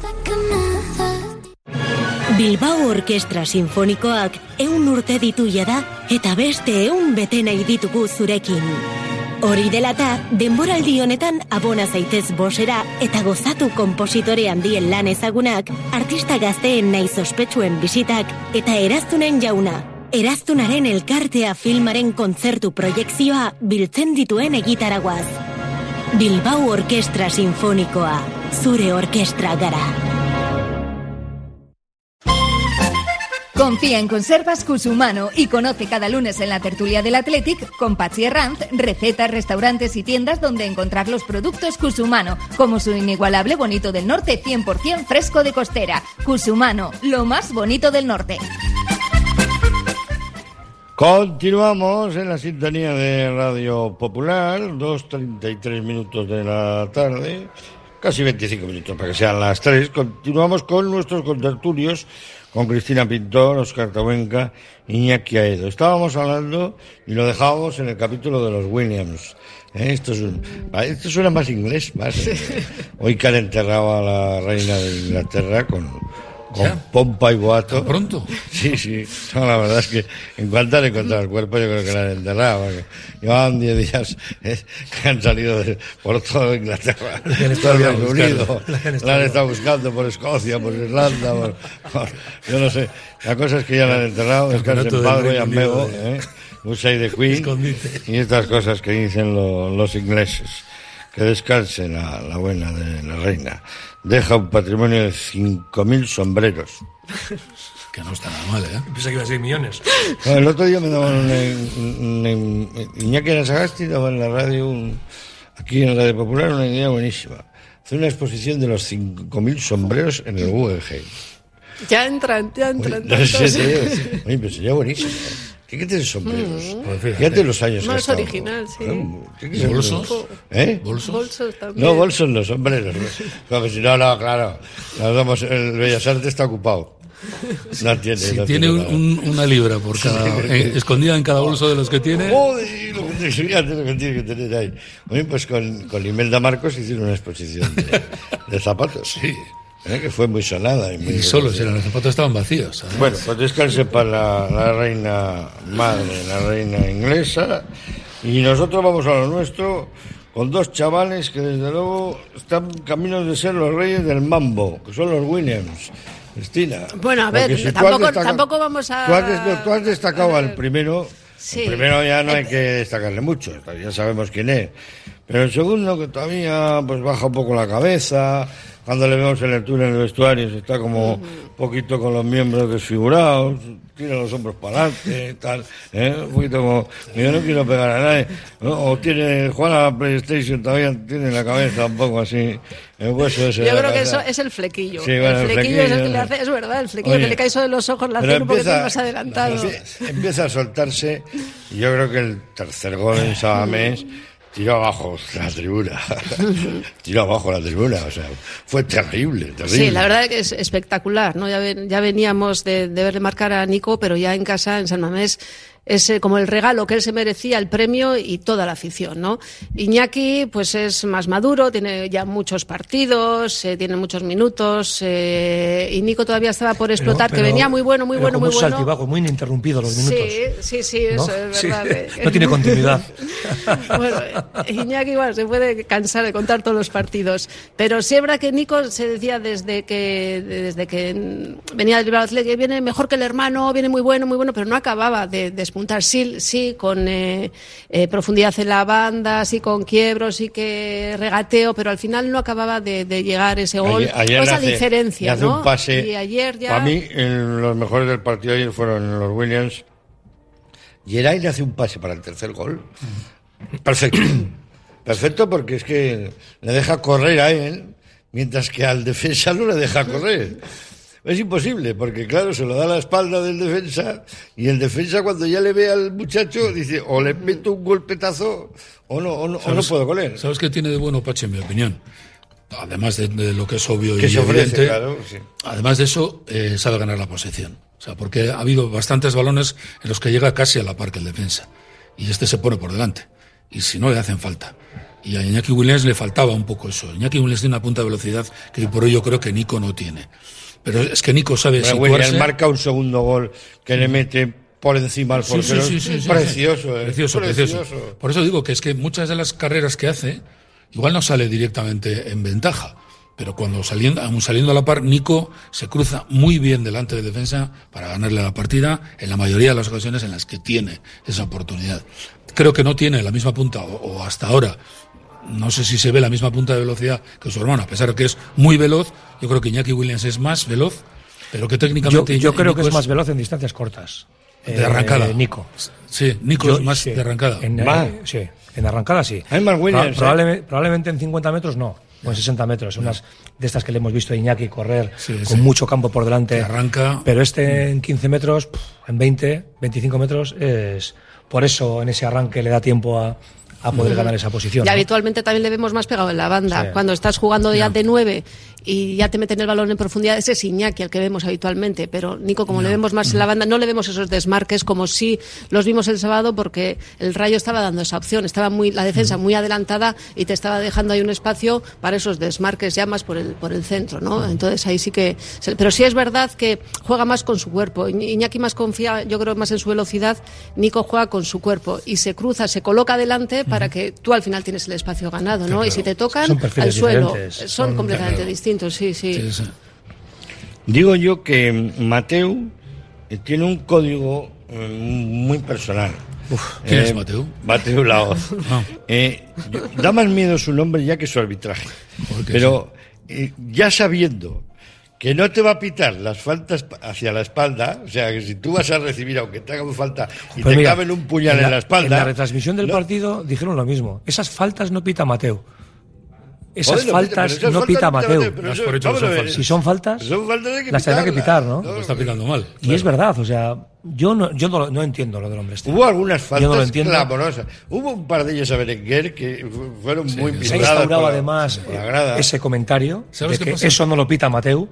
Bilbao Orkestra Sinfonikoak eun urte ditu jada eta beste eun bete nahi ditugu zurekin. Hori dela eta, denboraldi honetan abona zaitez bosera eta gozatu kompositore handien lan ezagunak, artista gazteen nahi ospetsuen bisitak eta eraztunen jauna. Eraztunaren elkartea filmaren kontzertu proiekzioa biltzen dituen egitaraguaz. Bilbao Orkestra Sinfonikoa, zure orkestra gara. Confía en Conservas Cusumano y conoce cada lunes en la tertulia del Athletic con Patsy Herranz recetas, restaurantes y tiendas donde encontrar los productos Cusumano, como su inigualable bonito del norte 100% fresco de costera. Cusumano, lo más bonito del norte. Continuamos en la sintonía de Radio Popular, 2.33 minutos de la tarde, casi 25 minutos para que sean las 3. Continuamos con nuestros contertulios, con Cristina Pintor, Oscar Tabuenca, Iñaki Aedo. Estábamos hablando y lo dejábamos en el capítulo de los Williams. ¿eh? Esto, es un- esto suena más inglés, más. eh, Hoy que han enterrado a la reina de Inglaterra con, con ¿Ya? pompa y boato. pronto? Sí, sí. No, la verdad es que en cuanto han encontrado el cuerpo, yo creo que la han enterrado. Llevaban 10 días eh, que han salido de- por toda Inglaterra, La han todo el estado Reino buscando. Unido. La han La estado han estado buscando por Escocia, por Irlanda, por, por- yo no sé. La cosa es que ya la han enterrado, descansen en William Reino Bego, Unido ¿eh? Usai de Queen Escondite. y estas cosas que dicen lo- los ingleses. Que descanse la, la buena de la reina. Deja un patrimonio de 5.000 sombreros. Que no está nada mal, ¿eh? Pensé que iba a ser millones. No, el otro día me daban un, un, un- Iñaki Arasagasti daba en la radio, un- aquí en Radio Popular, una idea buenísima. Hacer una exposición de los 5.000 sombreros en el Guggenheim. Ya entran, ya entran. No sé. Oye, pero sería buenísimo. Tiene que tener sombreros. Pues fíjate. Fíjate los años que Más estado. original, sí. Tiene ¿Y ser- bolsos? ¿Eh? ¿Bolsos? Bolsos también. No, bolsos no, sombreros. Como si no, no, claro. Nos vamos, el Bellas Artes está ocupado. No tiene, Si no tiene un- nada. un- una libra por cada, eh, escondida en cada bolso de los que tiene. Joder, lo que, fíjate lo que tiene que tener ahí. Oye, pues con, con Imelda Marcos hicieron una exposición de, de zapatos. Sí. ¿Eh? Que fue muy sonada. Y, muy Y solo, si conocida. los zapatos estaban vacíos. ¿sabes? Bueno, pues descanse para la, la reina madre, la reina inglesa. Y nosotros vamos a lo nuestro con dos chavales que desde luego están caminos de ser los reyes del mambo, que son los Williams. Cristina. Bueno, a ver, si tampoco, destacado- tampoco vamos a... Tú has, des- tú has destacado al primero. Sí. El primero ya no hay que destacarle mucho, ya sabemos quién es. Pero el segundo, que todavía pues baja un poco la cabeza, cuando le vemos en el túnel de vestuarios, está como un poquito con los miembros desfigurados, tira los hombros para adelante, tal, ¿eh? un poquito como, yo no quiero pegar a nadie. ¿no? O tiene, juega a la PlayStation, todavía tiene la cabeza un poco así, el hueso ese de Yo la creo que eso es el flequillo. Sí, bueno, el el flequillo es el que flequillo, le hace, es verdad, el flequillo Oye, que le cae sobre los ojos, la Pero hace un poquito más adelantado. empie- Empieza a soltarse y yo creo que el tercer gol en Sabamés tiró abajo la tribuna. tiró abajo la tribuna, o sea, fue terrible, terrible. Sí, la verdad que es espectacular, ¿no? Ya, ven- ya veníamos de, de verle marcar a Nico, pero ya en casa, en San Mamés, es eh, como el regalo que él se merecía, el premio y toda la afición, ¿no? Iñaki, pues es más maduro, tiene ya muchos partidos, eh, tiene muchos minutos, eh, y Nico todavía estaba por explotar, Pero- que venía muy bueno, muy pero bueno, muy un bueno. saltibajo, muy ininterrumpido los minutos. Sí, sí, sí, ¿no? eso es Sí. verdad. eh. No tiene continuidad. Bueno, Iñaki igual se puede cansar de contar todos los partidos, pero sí es verdad que Nico se decía desde que desde que venía del Bilbao viene mejor que el hermano, viene muy bueno, muy bueno, pero no acababa de despuntar. Sí, sí, con eh, eh, profundidad en la banda, sí con quiebros, sí que regateo, pero al final no acababa de, de llegar ese gol Ayer- ayer o esa hace- diferencia, hace ¿no? un pase. Y ayer ya Para mí, el- los mejores del partido ayer fueron los Williams. Geray le hace un pase para el tercer gol. Perfecto. Perfecto porque es que le deja correr a él, mientras que al defensa no le deja correr. Es imposible, porque claro, se lo da a la espalda del defensa y el defensa cuando ya le ve al muchacho dice o le meto un golpetazo o no, o no, o no ¿Sabes- puedo él. ¿Sabes qué tiene de bueno Pache, en mi opinión? Además de, de lo que es obvio Que y se ofrece, evidente, claro, sí. además de eso, eh, sabe ganar la posesión. O sea, porque ha habido bastantes balones en los que llega casi a la par que el defensa. Y este se pone por delante. Y si no, le hacen falta. Y a Iñaki Williams le faltaba un poco eso. Iñaki Williams tiene una punta de velocidad que por ello creo que Nico no tiene. Pero es que Nico sabe Bueno, situarse... Marca un segundo gol que le mete por encima al Sí, portero. sí, sí, sí, sí, precioso, sí. eh. Precioso, precioso. Por eso digo que es que muchas de las carreras que hace, igual no sale directamente en ventaja, Pero cuando saliendo, aún saliendo a la par, Nico se cruza muy bien delante de defensa para ganarle la partida en la mayoría de las ocasiones en las que tiene esa oportunidad. Creo que no tiene la misma punta, o, o hasta ahora, no sé si se ve la misma punta de velocidad que su hermano, a pesar de que es muy veloz. Yo creo que Iñaki Williams es más veloz, pero que Yo, técnicamente. yo creo Nico que es más veloz en distancias cortas. De arrancada. Eh, Nico. Sí, Nico Yo- es más sí. de arrancada. En, eh, sí, en arrancada sí. Hay más Williams, ¿eh? probablemente, probablemente en 50 metros no, o en 60 metros. Unas de estas que le hemos visto a Iñaki correr Sí, con sí. mucho campo por delante. Que arranca. Pero este en 15 metros, en 20, 25 metros, es por eso en ese arranque le da tiempo a, a poder ganar esa posición. Y ¿no? habitualmente también le vemos más pegado en la banda. Sí. Cuando estás jugando ya de nueve y ya te meten el balón en profundidad, ese es Iñaki, al que vemos habitualmente. Pero Nico, como le vemos más en la banda, no le vemos esos desmarques como si los vimos el sábado, porque el Rayo estaba dando esa opción. Estaba muy la defensa muy adelantada y te estaba dejando ahí un espacio para esos desmarques ya más por el, por el centro, ¿no? Entonces ahí sí que. Pero sí es verdad que juega más con su cuerpo. Iñ- Iñaki más confía, yo creo, más en su velocidad. Nico juega con su cuerpo y se cruza, se coloca adelante para que tú al final tienes el espacio ganado, ¿no? Y si te tocan al suelo, son, Son- completamente claro. distintos, sí, sí. Sí, sí. Digo yo que Mateu eh, tiene un código eh, muy personal. ¿Quién es Mateu? Mateu Laoz. Ah. Eh, da más miedo su nombre ya que su arbitraje. Pero eh, ya sabiendo que no te va a pitar las faltas hacia la espalda, o sea, que si tú vas a recibir, aunque te hagan falta y Pues te mira, caben un puñal en la, En espalda. la retransmisión del no- partido dijeron lo mismo. Esas faltas no pita Mateo. Esas Joder, no pita- faltas esas no faltas pita no te- Mateo. eso- por hecho que son. Si son faltas, son faltas hay que las tendrá que pitar, ¿no? Lo está pitando mal. Y es verdad, o sea, yo no, yo no, no entiendo lo del hombre este. Hubo algunas Yo no lo faltas entiendo. clamorosas. Hubo un par de ellas a Berenguer que fu- fueron muy Se ha instaurado por además por ese comentario ¿Sabes de qué que pasa? eso no lo pita Mateu.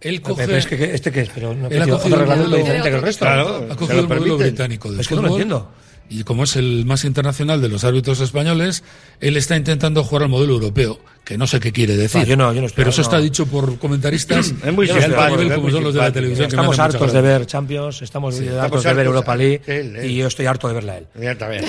Él Pero coge. es que, este que es, pero no Él ha tío, cogido otro el reglamento modelo- diferente que el resto. Claro. Ha cogido el modelo británico del Es que no lo entiendo. Y como es el más internacional de los árbitros españoles, él está intentando jugar al modelo europeo, que no sé qué quiere decir. Ah, yo no- yo no estoy- pero eso no. está dicho por comentaristas Es muy simpático, nivel, como son los de la televisión. Estamos hartos de ver Champions, estamos, estamos hartos de ver. Europa League Él, él. y yo estoy harto de verla él. Ya también.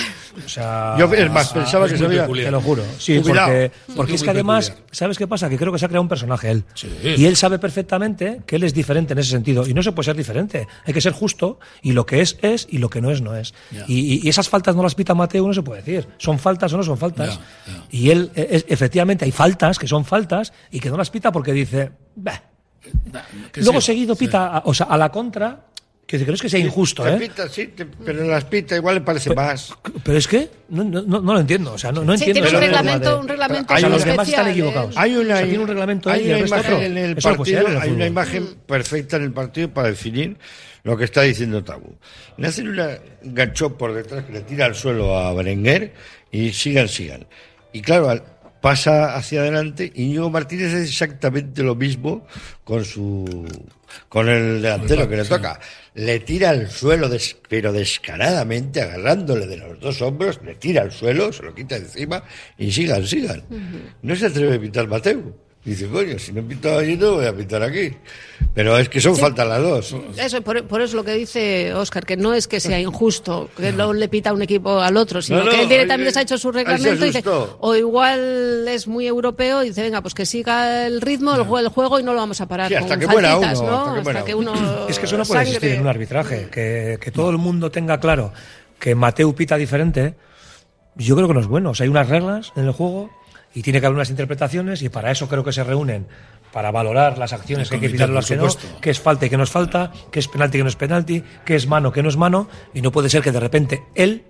O sea, Yo, es más, pensaba es que muy se había. peculiar. Te lo juro. Sí, Jubilado. porque, porque es que además. ¿sabes qué pasa? Que creo que se ha creado un personaje él. Sí. Y él sabe perfectamente que él es diferente en ese sentido. Y no se puede ser diferente. Hay que ser justo. Y lo que es, es. Y lo que no es, no es. Ya. Y, y- esas faltas no las pita Mateo, no se puede decir. Son faltas o no son faltas. Ya, ya. Y él, e- es- efectivamente, hay faltas que son faltas y que no las pita porque dice. "Bah". Que Luego sí, seguido pita, a- o sea, a la contra. Que no es que sea injusto, Te ¿eh? pita, sí, te- pero en las pita igual le parece más. Pero es que no, no, no- lo entiendo. O sea, no, no Sí, entiendo. tiene un reglamento, de- un reglamento Hay o sea, los una- demás están especial, ¿eh? equivocados. Hay una, O sea, tiene un reglamento hay y una imagen otro. en el Eso partido, en el hay una imagen perfecta en el partido para definir lo que está diciendo Tabú. Le hacen una ganchó por detrás que le tira al suelo a Berenguer y sigan, sigan. Y claro, al- pasa hacia adelante y Íñigo Martínez es exactamente lo mismo con su con el delantero que le toca. Le tira al suelo, des- pero descaradamente, agarrándole de los dos hombros, le tira al suelo, se lo quita encima y sigan, sigan. No se atreve a pitar Mateu. Dice, coño, si no he pitado allí, no voy a pitar aquí. Pero es que son faltas las dos. Eso, por, por eso lo que dice Oscar, que no es que sea injusto, que no le pita un equipo al otro, sino No, no, que él directamente ahí- les ha hecho su se reglamento y dice, o igual es muy europeo y dice, venga, pues que siga el ritmo, el, jue- el juego y no lo vamos a parar Sí, hasta con que faltitas, uno, ¿no? hasta que muera que uno. uno Es que eso no puede sangre. existir en un arbitraje. Que, que todo el mundo tenga claro que Mateu pita diferente, yo creo que no es bueno. O sea, hay unas reglas en el juego y tiene que haber unas interpretaciones y para eso creo que se reúnen para valorar las acciones que hay que por las que no, qué es falta y qué no es falta, qué es penalti y qué no es penalti, qué es mano, qué no es mano, y no puede ser que de repente él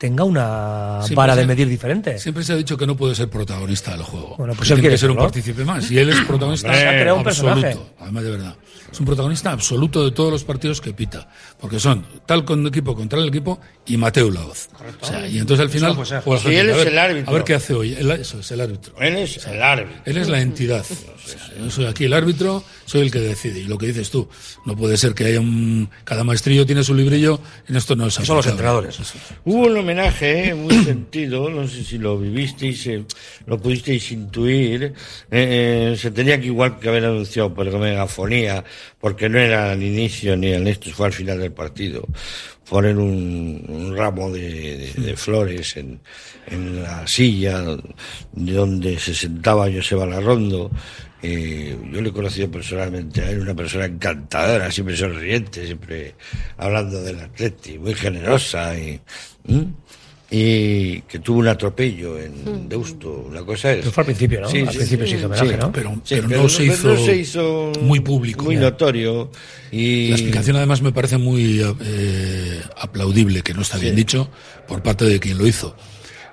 tenga una Siempre vara de medir diferente. Siempre se ha dicho que no puede ser protagonista del juego. Bueno, pues Que él tiene quiere que ser un serlo. partícipe más. Y él es protagonista Hombre, se ha creado un absoluto. personaje. Además, de verdad. Es un protagonista absoluto de todos los partidos que pita. Porque son tal con equipo contra el equipo y Mateo Laoz. O sea, y entonces al final. no Si gente, él es ver- el árbitro. A ver qué hace hoy. Él- eso es el árbitro. Él es el árbitro. Él es la entidad. O sea, yo soy aquí el árbitro, soy el que decide. Y lo que dices tú, no puede ser que haya un. Cada maestrillo tiene su librillo, en esto no es Son los entrenadores. Hubo un homenaje eh, muy sentido, no sé si lo vivisteis, eh, lo pudisteis intuir. eh, eh, se tenía que igual que haber anunciado por megafonía, porque no era al inicio ni al esto, fue al final del partido. Poner un, un ramo de, de- de flores en, en la silla donde se sentaba Joseba Larrondo Eh, yo le he conocido personalmente a él, una persona encantadora, siempre sonriente, siempre hablando del Atleti, muy generosa y, y que tuvo un atropello en Deusto, una cosa es. Pero fue al principio, ¿no? Al principio se hizo homenaje, ¿no? Pero, Sí, pero pero no, se hizo no se hizo muy público. muy notorio y La explicación además me parece muy eh, aplaudible, que no está bien Sí. dicho, por parte de quien lo hizo.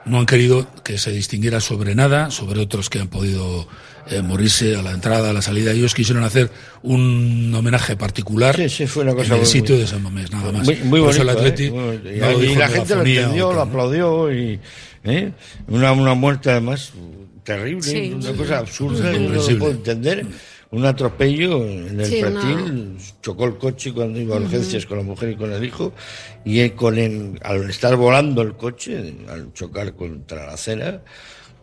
No han querido que se distinguiera sobre nada, sobre otros que han podido eh, morirse a la entrada, a la salida. Ellos quisieron hacer un homenaje particular Sí, sí, fue una cosa en el muy- sitio muy- de San Mamés, nada más. Muy, muy eso bonito, el Atleti ¿eh? Muy. Y, no la en gente lo entendió, lo aplaudió y ¿eh? una, una muerte además terrible, Sí. una cosa absurda, no lo puedo entender. Un atropello en el Sí, chocó el coche cuando iba a urgencias con la mujer y con el hijo, y él con el, al estar volando el coche, al chocar contra la acera,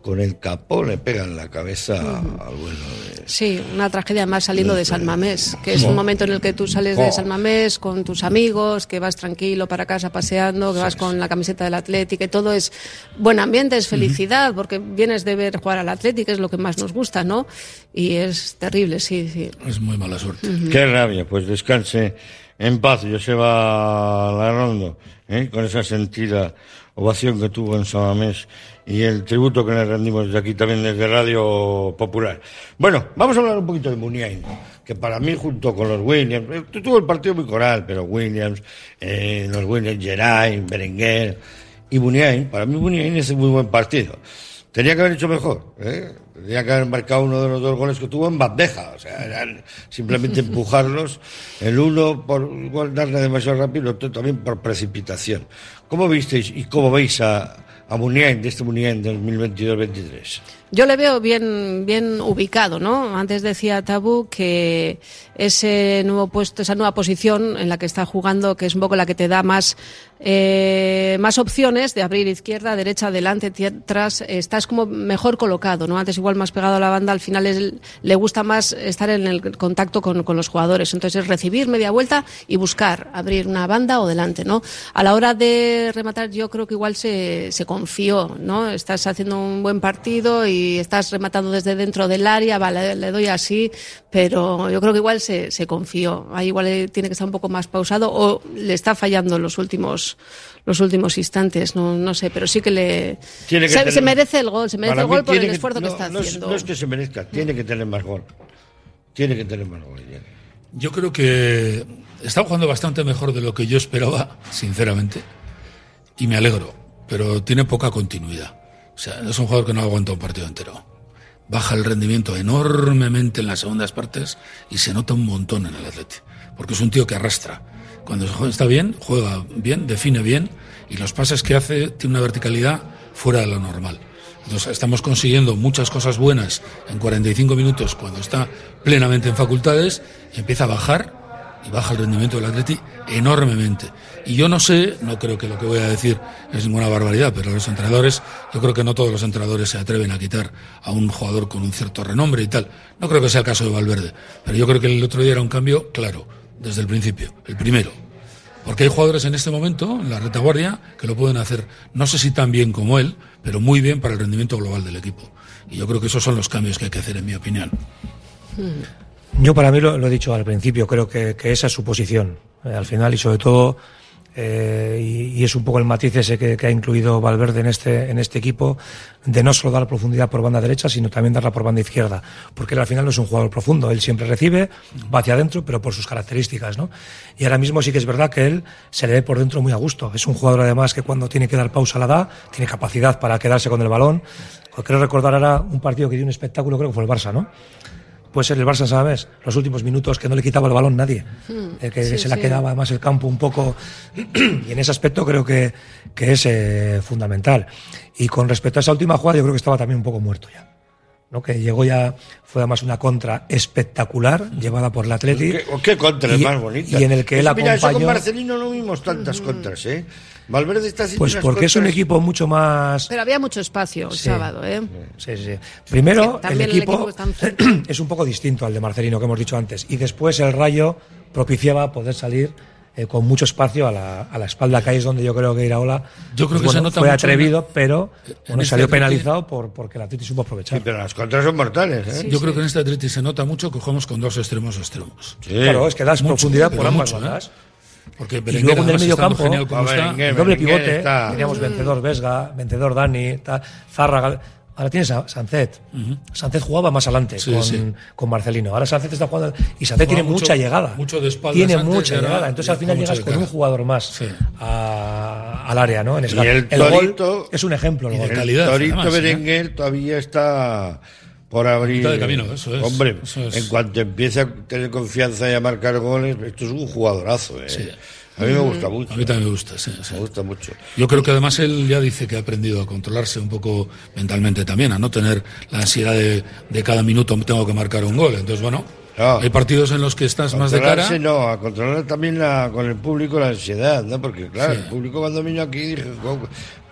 con el capó le pega en la cabeza al bueno de, Sí, una tragedia más saliendo de San Mamés, que es un momento en el que tú sales de Oh. San Mamés con tus amigos, que vas tranquilo para casa paseando, que vas con la camiseta del Atlético, que todo es buen ambiente, es felicidad, porque vienes de ver jugar al Atlético, es lo que más nos gusta, ¿no? Y es terrible, sí, sí. Es muy mala suerte. Qué rabia, pues descanse en paz, Joseba Larrondo, ¿eh? con esa sentida ovación que tuvo en Samamés y el tributo que le rendimos de aquí también desde Radio Popular. Bueno, vamos a hablar un poquito de Muniain, que para mí junto con los Williams, eh, tuvo el partido muy coral, pero Williams, eh, los Williams, Geray, Berenguer y Muniain, para mí Muniain es un muy buen partido. Tenía que haber hecho mejor, ¿eh? Tenía que haber marcado uno de los dos goles que tuvo en bandeja. O sea, eran simplemente empujarlos. El uno por igual darle demasiado rápido, el otro también por precipitación. ¿Cómo visteis y cómo veis a, a Muniain, de este Muniain del 2022-23? Yo le veo bien, bien ubicado, ¿no? Antes decía Tabu que ese nuevo puesto, esa nueva posición en la que está jugando, que es un poco la que te da más, eh, más opciones de abrir izquierda, derecha, adelante, atrás, estás como mejor colocado, ¿no? Antes igual más pegado a la banda, al final es- le gusta más estar en el contacto con, con los jugadores. Entonces es recibir media vuelta y buscar abrir una banda o delante, ¿no? A la hora de rematar, yo creo que igual se, se confió, ¿no? Estás haciendo un buen partido y estás rematando desde dentro del área, vale, le doy así, pero yo creo que igual se, se confió. Ahí igual eh, tiene que estar un poco más pausado o le está fallando en los últimos los últimos instantes, no, no sé, pero sí que le Tiene que se, tener- se merece el gol, se merece Para el gol por el esfuerzo que, no, está no es- haciendo. no es que se merezca, tiene que tener más gol. Tiene que tener más gol. Yo creo que está jugando bastante mejor de lo que yo esperaba, sinceramente, y me alegro, pero tiene poca continuidad. O sea, es un jugador que no aguanta un partido entero. Baja el rendimiento enormemente en las segundas partes y se nota un montón en el Atleti, porque es un tío que arrastra. Cuando está bien, juega bien, define bien y los pases que hace tiene una verticalidad fuera de lo normal. Entonces estamos consiguiendo muchas cosas buenas en 45 minutos cuando está plenamente en facultades y empieza a bajar y baja el rendimiento del Atleti enormemente. Y yo no sé, no creo que lo que voy a decir es ninguna barbaridad, pero los entrenadores, yo creo que no todos los entrenadores se atreven a quitar a un jugador con un cierto renombre y tal. No creo que sea el caso de Valverde, pero yo creo que el otro día era un cambio claro, desde el principio, el primero. Porque hay jugadores en este momento, en la retaguardia, que lo pueden hacer, no sé si tan bien como él, pero muy bien para el rendimiento global del equipo. Y yo creo que esos son los cambios que hay que hacer, en mi opinión. Yo para mí lo, he dicho al principio, creo que, que esa es su posición eh, al final y sobre todo, eh, y, y es un poco el matiz ese que, que ha incluido Valverde en este, en este equipo, de no solo dar profundidad por banda derecha, sino también darla por banda izquierda, porque él al final no es un jugador profundo, él siempre recibe, va hacia adentro, pero por sus características, ¿no? Y ahora mismo sí que es verdad que él se le ve por dentro muy a gusto, es un jugador además que cuando tiene que dar pausa la da, tiene capacidad para quedarse con el balón, creo recordar ahora un partido que dio un espectáculo, creo que fue el Barça, ¿no? Puede ser el Barça, ¿sabes? Los últimos minutos que no le quitaba el balón nadie. El que Sí, se le sí. quedaba además el campo un poco. y en ese aspecto creo que, que es eh, fundamental. Y con respecto a esa última jugada, yo creo que estaba también un poco muerto ya. ¿No? Que llegó ya, fue además una contra espectacular, llevada por el Atleti. ¿Qué, contra y, más bonita? Y en el que él Eso, Mira, eso con acompañó. Marcelino no vimos tantas contras, ¿eh? Valverde está haciendo Pues porque es un equipo mucho más. Pero había mucho espacio el Sí. sábado, ¿eh? Sí, sí. Primero, el el equipo, es un poco distinto al de Marcelino que hemos dicho antes. Y después el Rayo propiciaba poder salir eh, con mucho espacio a la, a la espalda, que ahí es donde yo creo que Iraola Yo creo pues que se bueno, nota fue mucho atrevido, pero bueno, este salió Atleti- penalizado por, porque el Atleti supo aprovechar. pero las contras son mortales, ¿eh? Yo creo que en este Atleti se nota mucho que jugamos con dos extremos extremos. Claro, es que das Mucho, profundidad por ambas mucho, ¿eh? bandas. Porque Y luego en el medio campo, genial está, el doble pivote, está- teníamos vencedor Vesga, vencedor Dani, Zárraga. Ahora tienes a Sancet. Sancet jugaba más adelante Sí, con, sí. con Marcelino. Ahora Sancet está jugando. Y Sancet Juega tiene mucho- mucha llegada. mucho de espaldas Tiene antes mucha llegada. Entonces al final llegas con un jugador más Sí. a- al área, ¿no? En el el gol Torito- es un ejemplo. el calidad, Torito además, ¿eh? Berenguer todavía está por abrir. Mitad de camino, eso es, Hombre, eso es. en cuanto empiece a tener confianza y a marcar goles, esto es un jugadorazo. ¿eh? A mí me gusta mucho. A mí también me gusta, sí, sí. Me gusta mucho. Yo creo que además él ya dice que ha aprendido a controlarse un poco mentalmente también, a no tener la ansiedad de, de cada minuto tengo que marcar un gol. Entonces, bueno, No. hay partidos en los que estás más de cara. No, a controlar también la, con el público la ansiedad, ¿no? Porque, claro, Sí. el público cuando vino aquí dije, "Jo,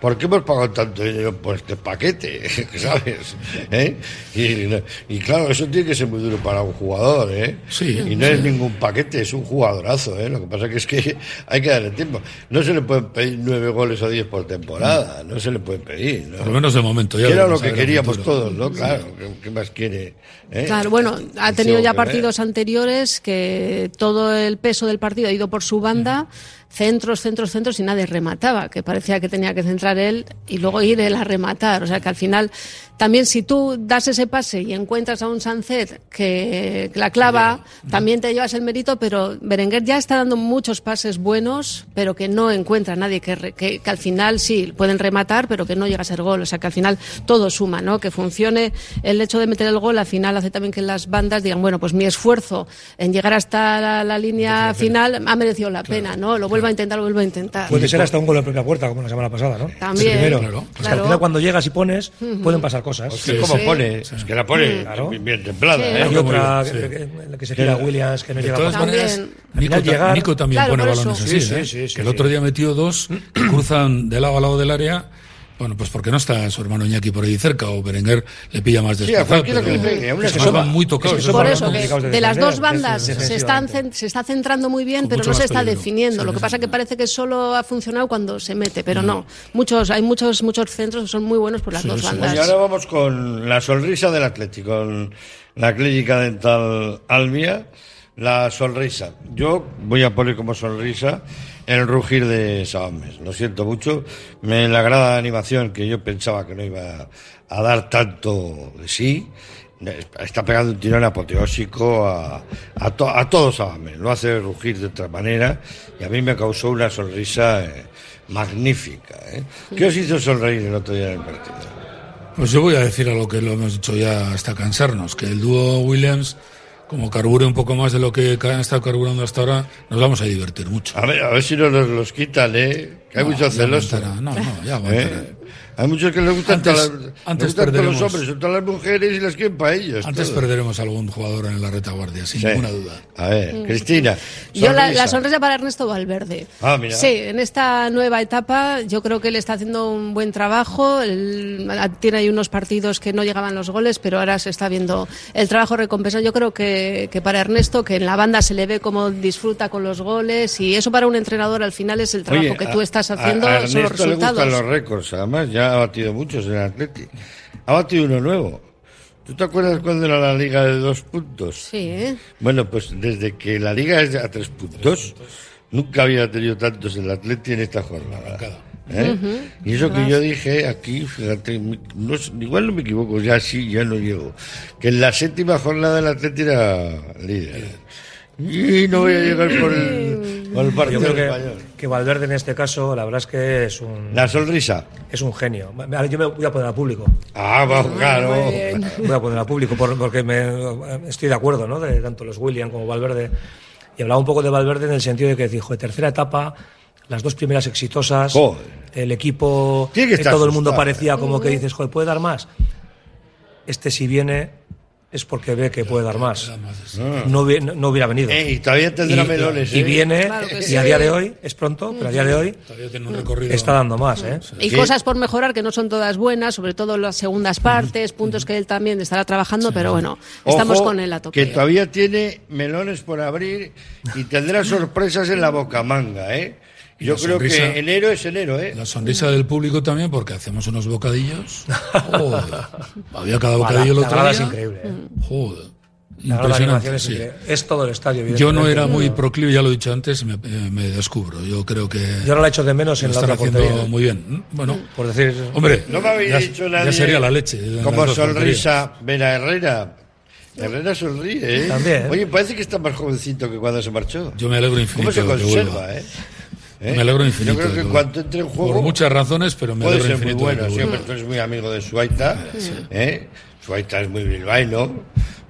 ¿por qué hemos pagado tanto dinero por este paquete? ¿Sabes? ¿Eh? Y, y claro, eso tiene que ser muy duro para un jugador, ¿eh? Sí. Y no es ningún paquete, es un jugadorazo, ¿eh? Lo que pasa que es que hay que darle tiempo. No se le pueden pedir nueve goles o diez por temporada, no se le pueden pedir, ¿no? Por lo menos de momento. Ya Que era lo que queríamos todos, ¿no? Claro, ¿qué, qué más quiere? ¿Eh? Claro, bueno, ha tenido ya ver. partidos anteriores que todo el peso del partido ha ido por su banda, centros, centros, centros y nadie remataba, que parecía que tenía que centrar él y luego ir él a rematar. O sea que al final, también si tú das ese pase y encuentras a un Sancet que la clava, también te llevas el mérito, pero Berenguer ya está dando muchos pases buenos, pero que no encuentra a nadie, que, que, que al final sí, pueden rematar, pero que no llega a ser gol. O sea que al final todo suma, ¿no? Que funcione el hecho de meter el gol, al final hace también que las bandas digan, bueno, pues mi esfuerzo en llegar hasta la, la línea final ha merecido la pena, ¿no? Lo vuelvo a intentar, lo vuelvo a intentar. Puede ser hasta un gol en propia puerta, como la semana pasada, ¿no? También, El primero. claro. Es que claro. al final cuando llegas y pones, pueden pasar cosas. Es que como Sí. pone, es que la pone Claro. bien, templada, Sí. ¿eh? Hay otra Sí. que, la que se tira Williams, que no De llega todas maneras, Nico, llegar- Nico también Claro, pone balones así. Sí, ¿eh? sí, sí, sí, que el sí. otro día metió dos que cruzan de lado a lado del área. Bueno, pues porque no está su hermano Iñaki por ahí cerca o Berenguer le pilla más Sí, a despejado. cualquiera que pero le pegue, es que van muy tocados. Es que Por eso, que de de las dos bandas se, están, se está centrando muy bien, pero no se está peligro. definiendo. Sí, Lo que sí, pasa sí. que parece que solo ha funcionado cuando se mete, pero no. Muchos, hay muchos, muchos centros que son muy buenos por las Sí, dos sí. bandas. Y ahora vamos con la sonrisa del Atlético, con la clínica dental Almia, la sonrisa. Yo voy a poner como sonrisa el rugir de Sabames. Lo siento mucho, me la agrada la animación que yo pensaba que no iba a dar tanto de sí. Está pegando un tirón apoteósico a, a, to- a todo Sabames. Lo hace rugir de otra manera y a mí me causó una sonrisa eh, magnífica. ¿eh? ¿Qué os hizo sonreír el otro día en el partido? Pues yo voy a decir a lo que lo hemos dicho ya hasta cansarnos, que el dúo Williams, como carbure un poco más de lo que han estado carburando hasta ahora, nos vamos a divertir mucho. A ver, a ver si no nos los quitan, ¿eh? Que hay No, muchos celosos. no, no, ya aguantará. ¿Eh? Hay muchos que les gustan, Antes- todas las- les antes gustan los perderemos- hombres, son todas las mujeres y las quieren para ellos. Antes todo. perderemos algún jugador en la retaguardia, sin Sí. ninguna duda. A ver, Cristina. Yo la, sonrisa. la sonrisa para Ernesto Valverde. Ah, mira. Sí, en esta nueva etapa yo creo que él está haciendo un buen trabajo. Él tiene ahí unos partidos que no llegaban los goles, pero ahora se está viendo el trabajo recompensado. Yo creo que, que para Ernesto, que en la banda se le ve cómo disfruta con los goles y eso para un entrenador al final es el trabajo Oye, que a- tú estás a- haciendo, a son los Ernesto le gustan resultados. los récords, además, ya ha batido muchos en el Atleti. Ha batido uno nuevo. ¿Tú te acuerdas cuando era la liga de dos puntos? Sí, ¿eh? Bueno, pues desde que la liga es a tres puntos, nunca había tenido tantos el Atleti en esta jornada. ¿Eh? Y eso que yo dije aquí, fíjate, no igual no me equivoco, ya sí, ya no llego, que en la séptima jornada el Atleti era líder. Y no voy a llegar por el, por el Yo partido creo que, español. que Valverde en este caso, la verdad es que es un, La sonrisa. es un genio. Yo me voy a poner a público. Ah, vamos, claro. Voy a poner a público por- porque me, estoy de acuerdo, ¿no? De tanto los William como Valverde. Y hablaba un poco de Valverde en el sentido de que dijo, de tercera etapa, las dos primeras exitosas, Joder. el equipo, todo el mundo asustado, parecía como que dices, joder, ¿puede dar más? Este si viene, es porque ve que puede dar más. Ah. No, no hubiera venido. Eh, y todavía tendrá Y- melones, Y ¿eh? viene, Claro y a día de hoy, es pronto, pero a día de hoy Todavía tiene un recorrido. está dando más, ¿eh? Y ¿Qué? cosas por mejorar que no son todas buenas, sobre todo las segundas partes, puntos que él también estará trabajando, pero bueno, estamos Ojo, con él a tope. Que todavía tiene melones por abrir y tendrá sorpresas en la bocamanga, ¿eh? Yo creo sonrisa- que enero es enero, ¿eh? La sonrisa del público también, porque hacemos unos bocadillos. Joder. Había cada bocadillo el otro día. es increíble. ¿eh? Joder. Impresionante. es, sí. es todo el estadio. Yo no era muy proclive, ya lo he dicho antes, me, eh, me descubro. Yo creo que Yo no la echo de menos en la otra haciendo portería. muy bien. Bueno, Por decir, hombre, No me habéis ya, dicho ya nadie. sería la leche. Como sonrisa, Vera Herrera. Herrera sonríe, ¿eh? También. Oye, parece que está más jovencito que cuando se marchó. Yo me alegro ¿Cómo infinito se de que conserva, vuelva. eh? ¿Eh? Me alegro infinito. Yo creo que cuanto entre en juego. Por muchas razones, pero me alegro muy infinito. de bueno. Siempre tú eres muy amigo de Suaita. ¿eh? Suaita es muy bilbaíno.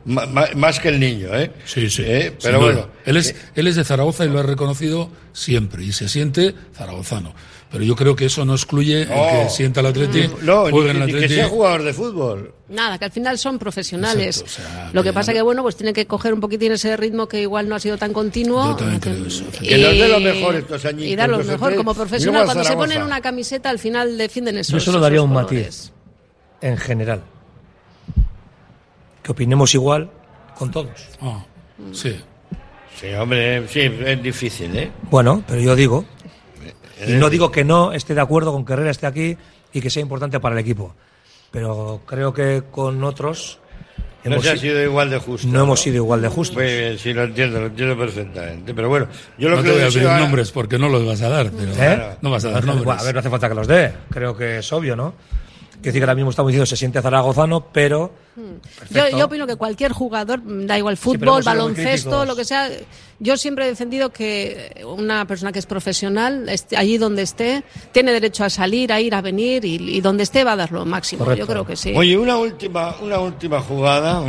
Más que el niño, ¿eh? Sí, sí. ¿Eh? Pero bueno. Él es, él es de Zaragoza y lo ha reconocido siempre. Y se siente zaragozano. Pero yo creo que eso no excluye el No. que sienta el Atleti, no, juegue en el ni que Atleti. sea jugador de fútbol. Nada, que al final son profesionales. Exacto, o sea, Lo que que pasa ya- que, bueno, pues tiene que coger un poquitín ese ritmo que igual no ha sido tan continuo. Yo también creo eso. Que nos dé lo mejor estos añitos, Y dar lo mejor. tres. Como Y profesional, a cuando se ponen una camiseta, al final defienden esos yo solo daría un colores. matiz. En general. Que opinemos igual con todos. Ah, sí. Sí, hombre, sí, es difícil, ¿eh? Bueno, pero yo digo, y no digo que no esté de acuerdo con que Herrera esté aquí y que sea importante para el equipo, pero creo que con otros No hemos se ha si- sido igual de justo. no hemos sido igual de justos. Muy bien, sí, lo entiendo, lo entiendo perfectamente. Pero bueno, yo lo No que te voy a pedir a- nombres porque no los vas a dar. Pero ¿Eh? No vas a dar Bueno, nombres. a ver, no hace falta que los dé. Creo que es obvio, ¿no? Quiero decir que ahora mismo estamos diciendo se siente zaragozano, pero. Yo, perfecto. yo opino que cualquier jugador, da igual fútbol, baloncesto, lo que sea, yo siempre he defendido que una persona que es profesional, esté allí donde esté, tiene derecho a salir, a ir, a venir y, y donde esté va a dar lo máximo. Correcto. Yo creo que sí. Oye, una última, una última jugada,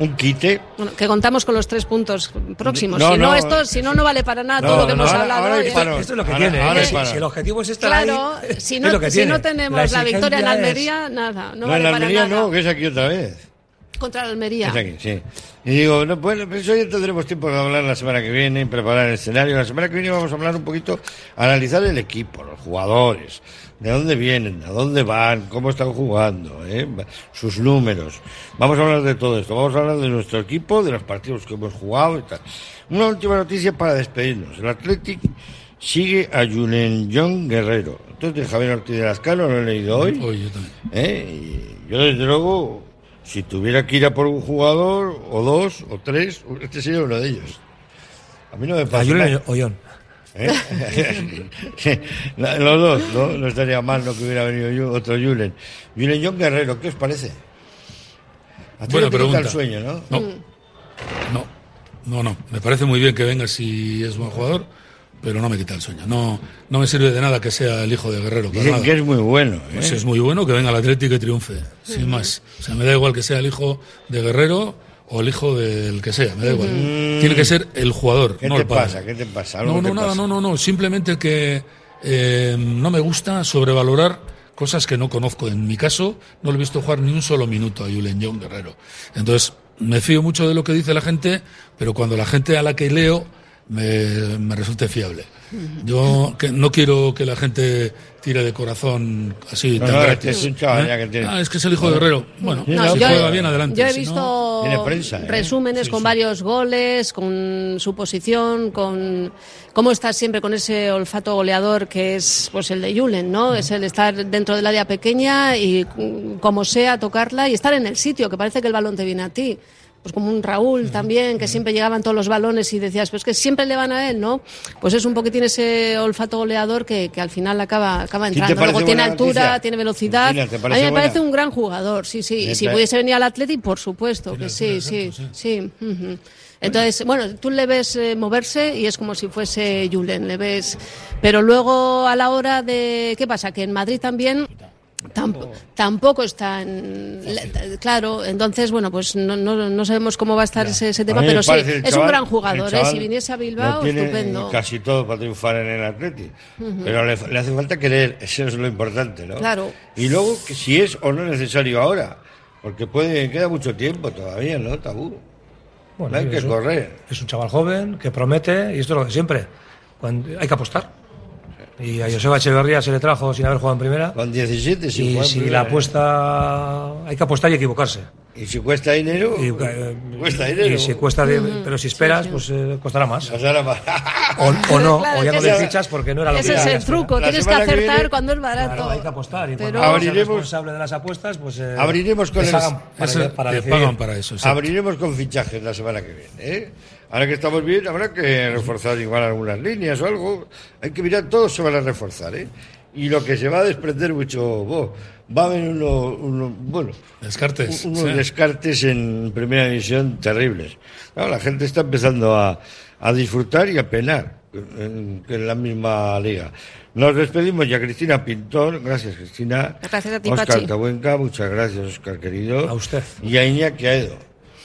un quite. Bueno, que contamos con los tres puntos próximos. No, si no, no. esto, si no, no vale para nada No, todo lo que no, hemos ahora- hablado. ahora Esto, esto es lo que Ahora- tiene. ahora ¿eh? Si, si el objetivo es estar Claro, ahí. si es no, lo que si tiene. no tenemos la, victoria en exigencia es- Almería, nada, no, No, vale en Almería para nada. no, que es aquí otra vez. Contra la Almería. Es aquí, sí. Y digo, no, bueno, pues hoy tendremos tiempo de hablar la semana que viene, preparar el escenario. La semana que viene vamos a hablar un poquito, analizar el equipo, los jugadores, de dónde vienen, a dónde van, cómo están jugando, ¿eh? sus números. Vamos a hablar de todo esto. Vamos a hablar de nuestro equipo, de los partidos que hemos jugado y tal. Una última noticia para despedirnos. El Athletic sigue a Julen John Guerrero. Entonces, Javier Ortiz de Lascano lo he leído hoy. Hoy yo también. ¿eh? Y yo, desde luego, si tuviera que ir a por un jugador, o dos, o tres, este sería uno de ellos. A mí no me A pasa Julen nada. Ollón. ¿Eh? Los dos, ¿no? No estaría mal no que hubiera venido yo, otro Julen. Julen John Guerrero, ¿qué os parece? A ti Buena no te quita pregunta. el sueño, ¿no? No. No, no, no. Me parece muy bien que venga si es buen jugador, pero no me quita el sueño. No, no me sirve de nada que sea el hijo de Guerrero. Dicen nada. que es muy bueno. ¿eh? Pues es muy bueno que venga al Atlético y triunfe, sin más. O sea, me da igual que sea el hijo de Guerrero o el hijo del que sea, me da igual. Tiene que ser el jugador. ¿Qué no te el padre. pasa? ¿Qué te pasa? ¿Algo No, te no, nada, pasa? no, no, no. Simplemente que eh, no me gusta sobrevalorar cosas que no conozco. En mi caso, no le he visto jugar ni un solo minuto a Julen John Guerrero. Entonces, me fío mucho de lo que dice la gente, pero cuando la gente a la que leo me, me resulte fiable. Yo que no quiero que la gente tire de corazón así No, tan no, gratis. es un chaval ¿eh? ya que tiene- Ah, es que es el hijo de Guerrero. Bueno, No, si yo, juega bien adelante. yo he si no- visto prensa, ¿eh? resúmenes con varios goles, con su posición, con cómo está siempre con ese olfato goleador que es pues el de Julen, ¿no? Es el estar dentro del área pequeña y mm, como sea tocarla y estar en el sitio, que parece que el balón te viene a ti. Pues como un Raúl también, que siempre llegaban todos los balones y decías, pues que siempre le van a él, ¿no? Pues es un poquitín ese olfato goleador que, que al final acaba, acaba ¿Sí te entrando. Luego tiene altura, noticia? tiene velocidad. Cristina, ¿te a mí me buena? parece un gran jugador, sí, sí. Y si pudiese venir al Atleti, por supuesto que sí, sí, sí. Entonces, bueno, tú le ves eh, moverse y es como si fuese Julen, le ves. Pero luego a la hora de. ¿Qué pasa? Que en Madrid también. Tamp- tampoco está en, le- claro entonces bueno pues no, no, no sabemos cómo va a estar ese, ese tema pero sí es un gran jugador ¿eh? si viniese a Bilbao tiene estupendo casi todo para triunfar en el Atleti. Pero le, le hace falta querer, eso es lo importante, ¿no? Claro. Y luego, que si es o no necesario ahora. Porque puede, queda mucho tiempo todavía, ¿no? Tabú. Bueno, hay que es un- correr. Es un chaval joven que promete, y esto es lo de siempre. Cuando, hay que apostar. Y a Joseba Echeverría se le trajo sin haber jugado en primera. Con 17, sin Y si primera, la ¿eh? apuesta. Hay que apostar y equivocarse. Y si cuesta dinero, Y, eh, cuesta dinero. y si cuesta de- pero si esperas, pues eh, costará más. Costará más. O, o no, Claro, o ya no ese- le fichas porque no era lo Ese que es era. el truco, La tienes que que acertar viene- cuando es barato. Claro, hay que apostar. Y Pero- cuando eres el Abriremos- responsable de las apuestas, pues. eh, Abriremos con el- pagan para, Eso para pagan para eso. exacto. Abriremos con fichajes la semana que viene. ¿eh? Ahora que estamos bien, habrá que reforzar igual algunas líneas o algo. Hay que mirar, todos se van a reforzar. ¿eh? Y lo que se va a desprender mucho, bo, va a haber uno, uno- bueno, Descartes. unos sí. descartes en primera división terribles. Claro, la gente está empezando a, a disfrutar y a penar en, en la misma liga. Nos despedimos ya, Cristina Pintor. Gracias, Cristina. Gracias a ti, Oscar. Tabuenca, muchas gracias, Oscar, querido. A usted. Y a Iñaki Aedo,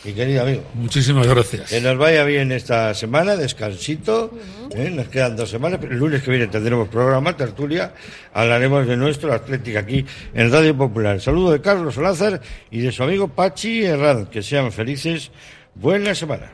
mi querido amigo. Muchísimas gracias. Que nos vaya bien esta semana, descansito. ¿eh? Nos quedan dos semanas, pero el lunes que viene tendremos programa, tertulia. Hablaremos de nuestro Atlético aquí en Radio Popular. Saludo de Carlos Lázaro y de su amigo Pachi Herrán. Que sean felices. Buena semana.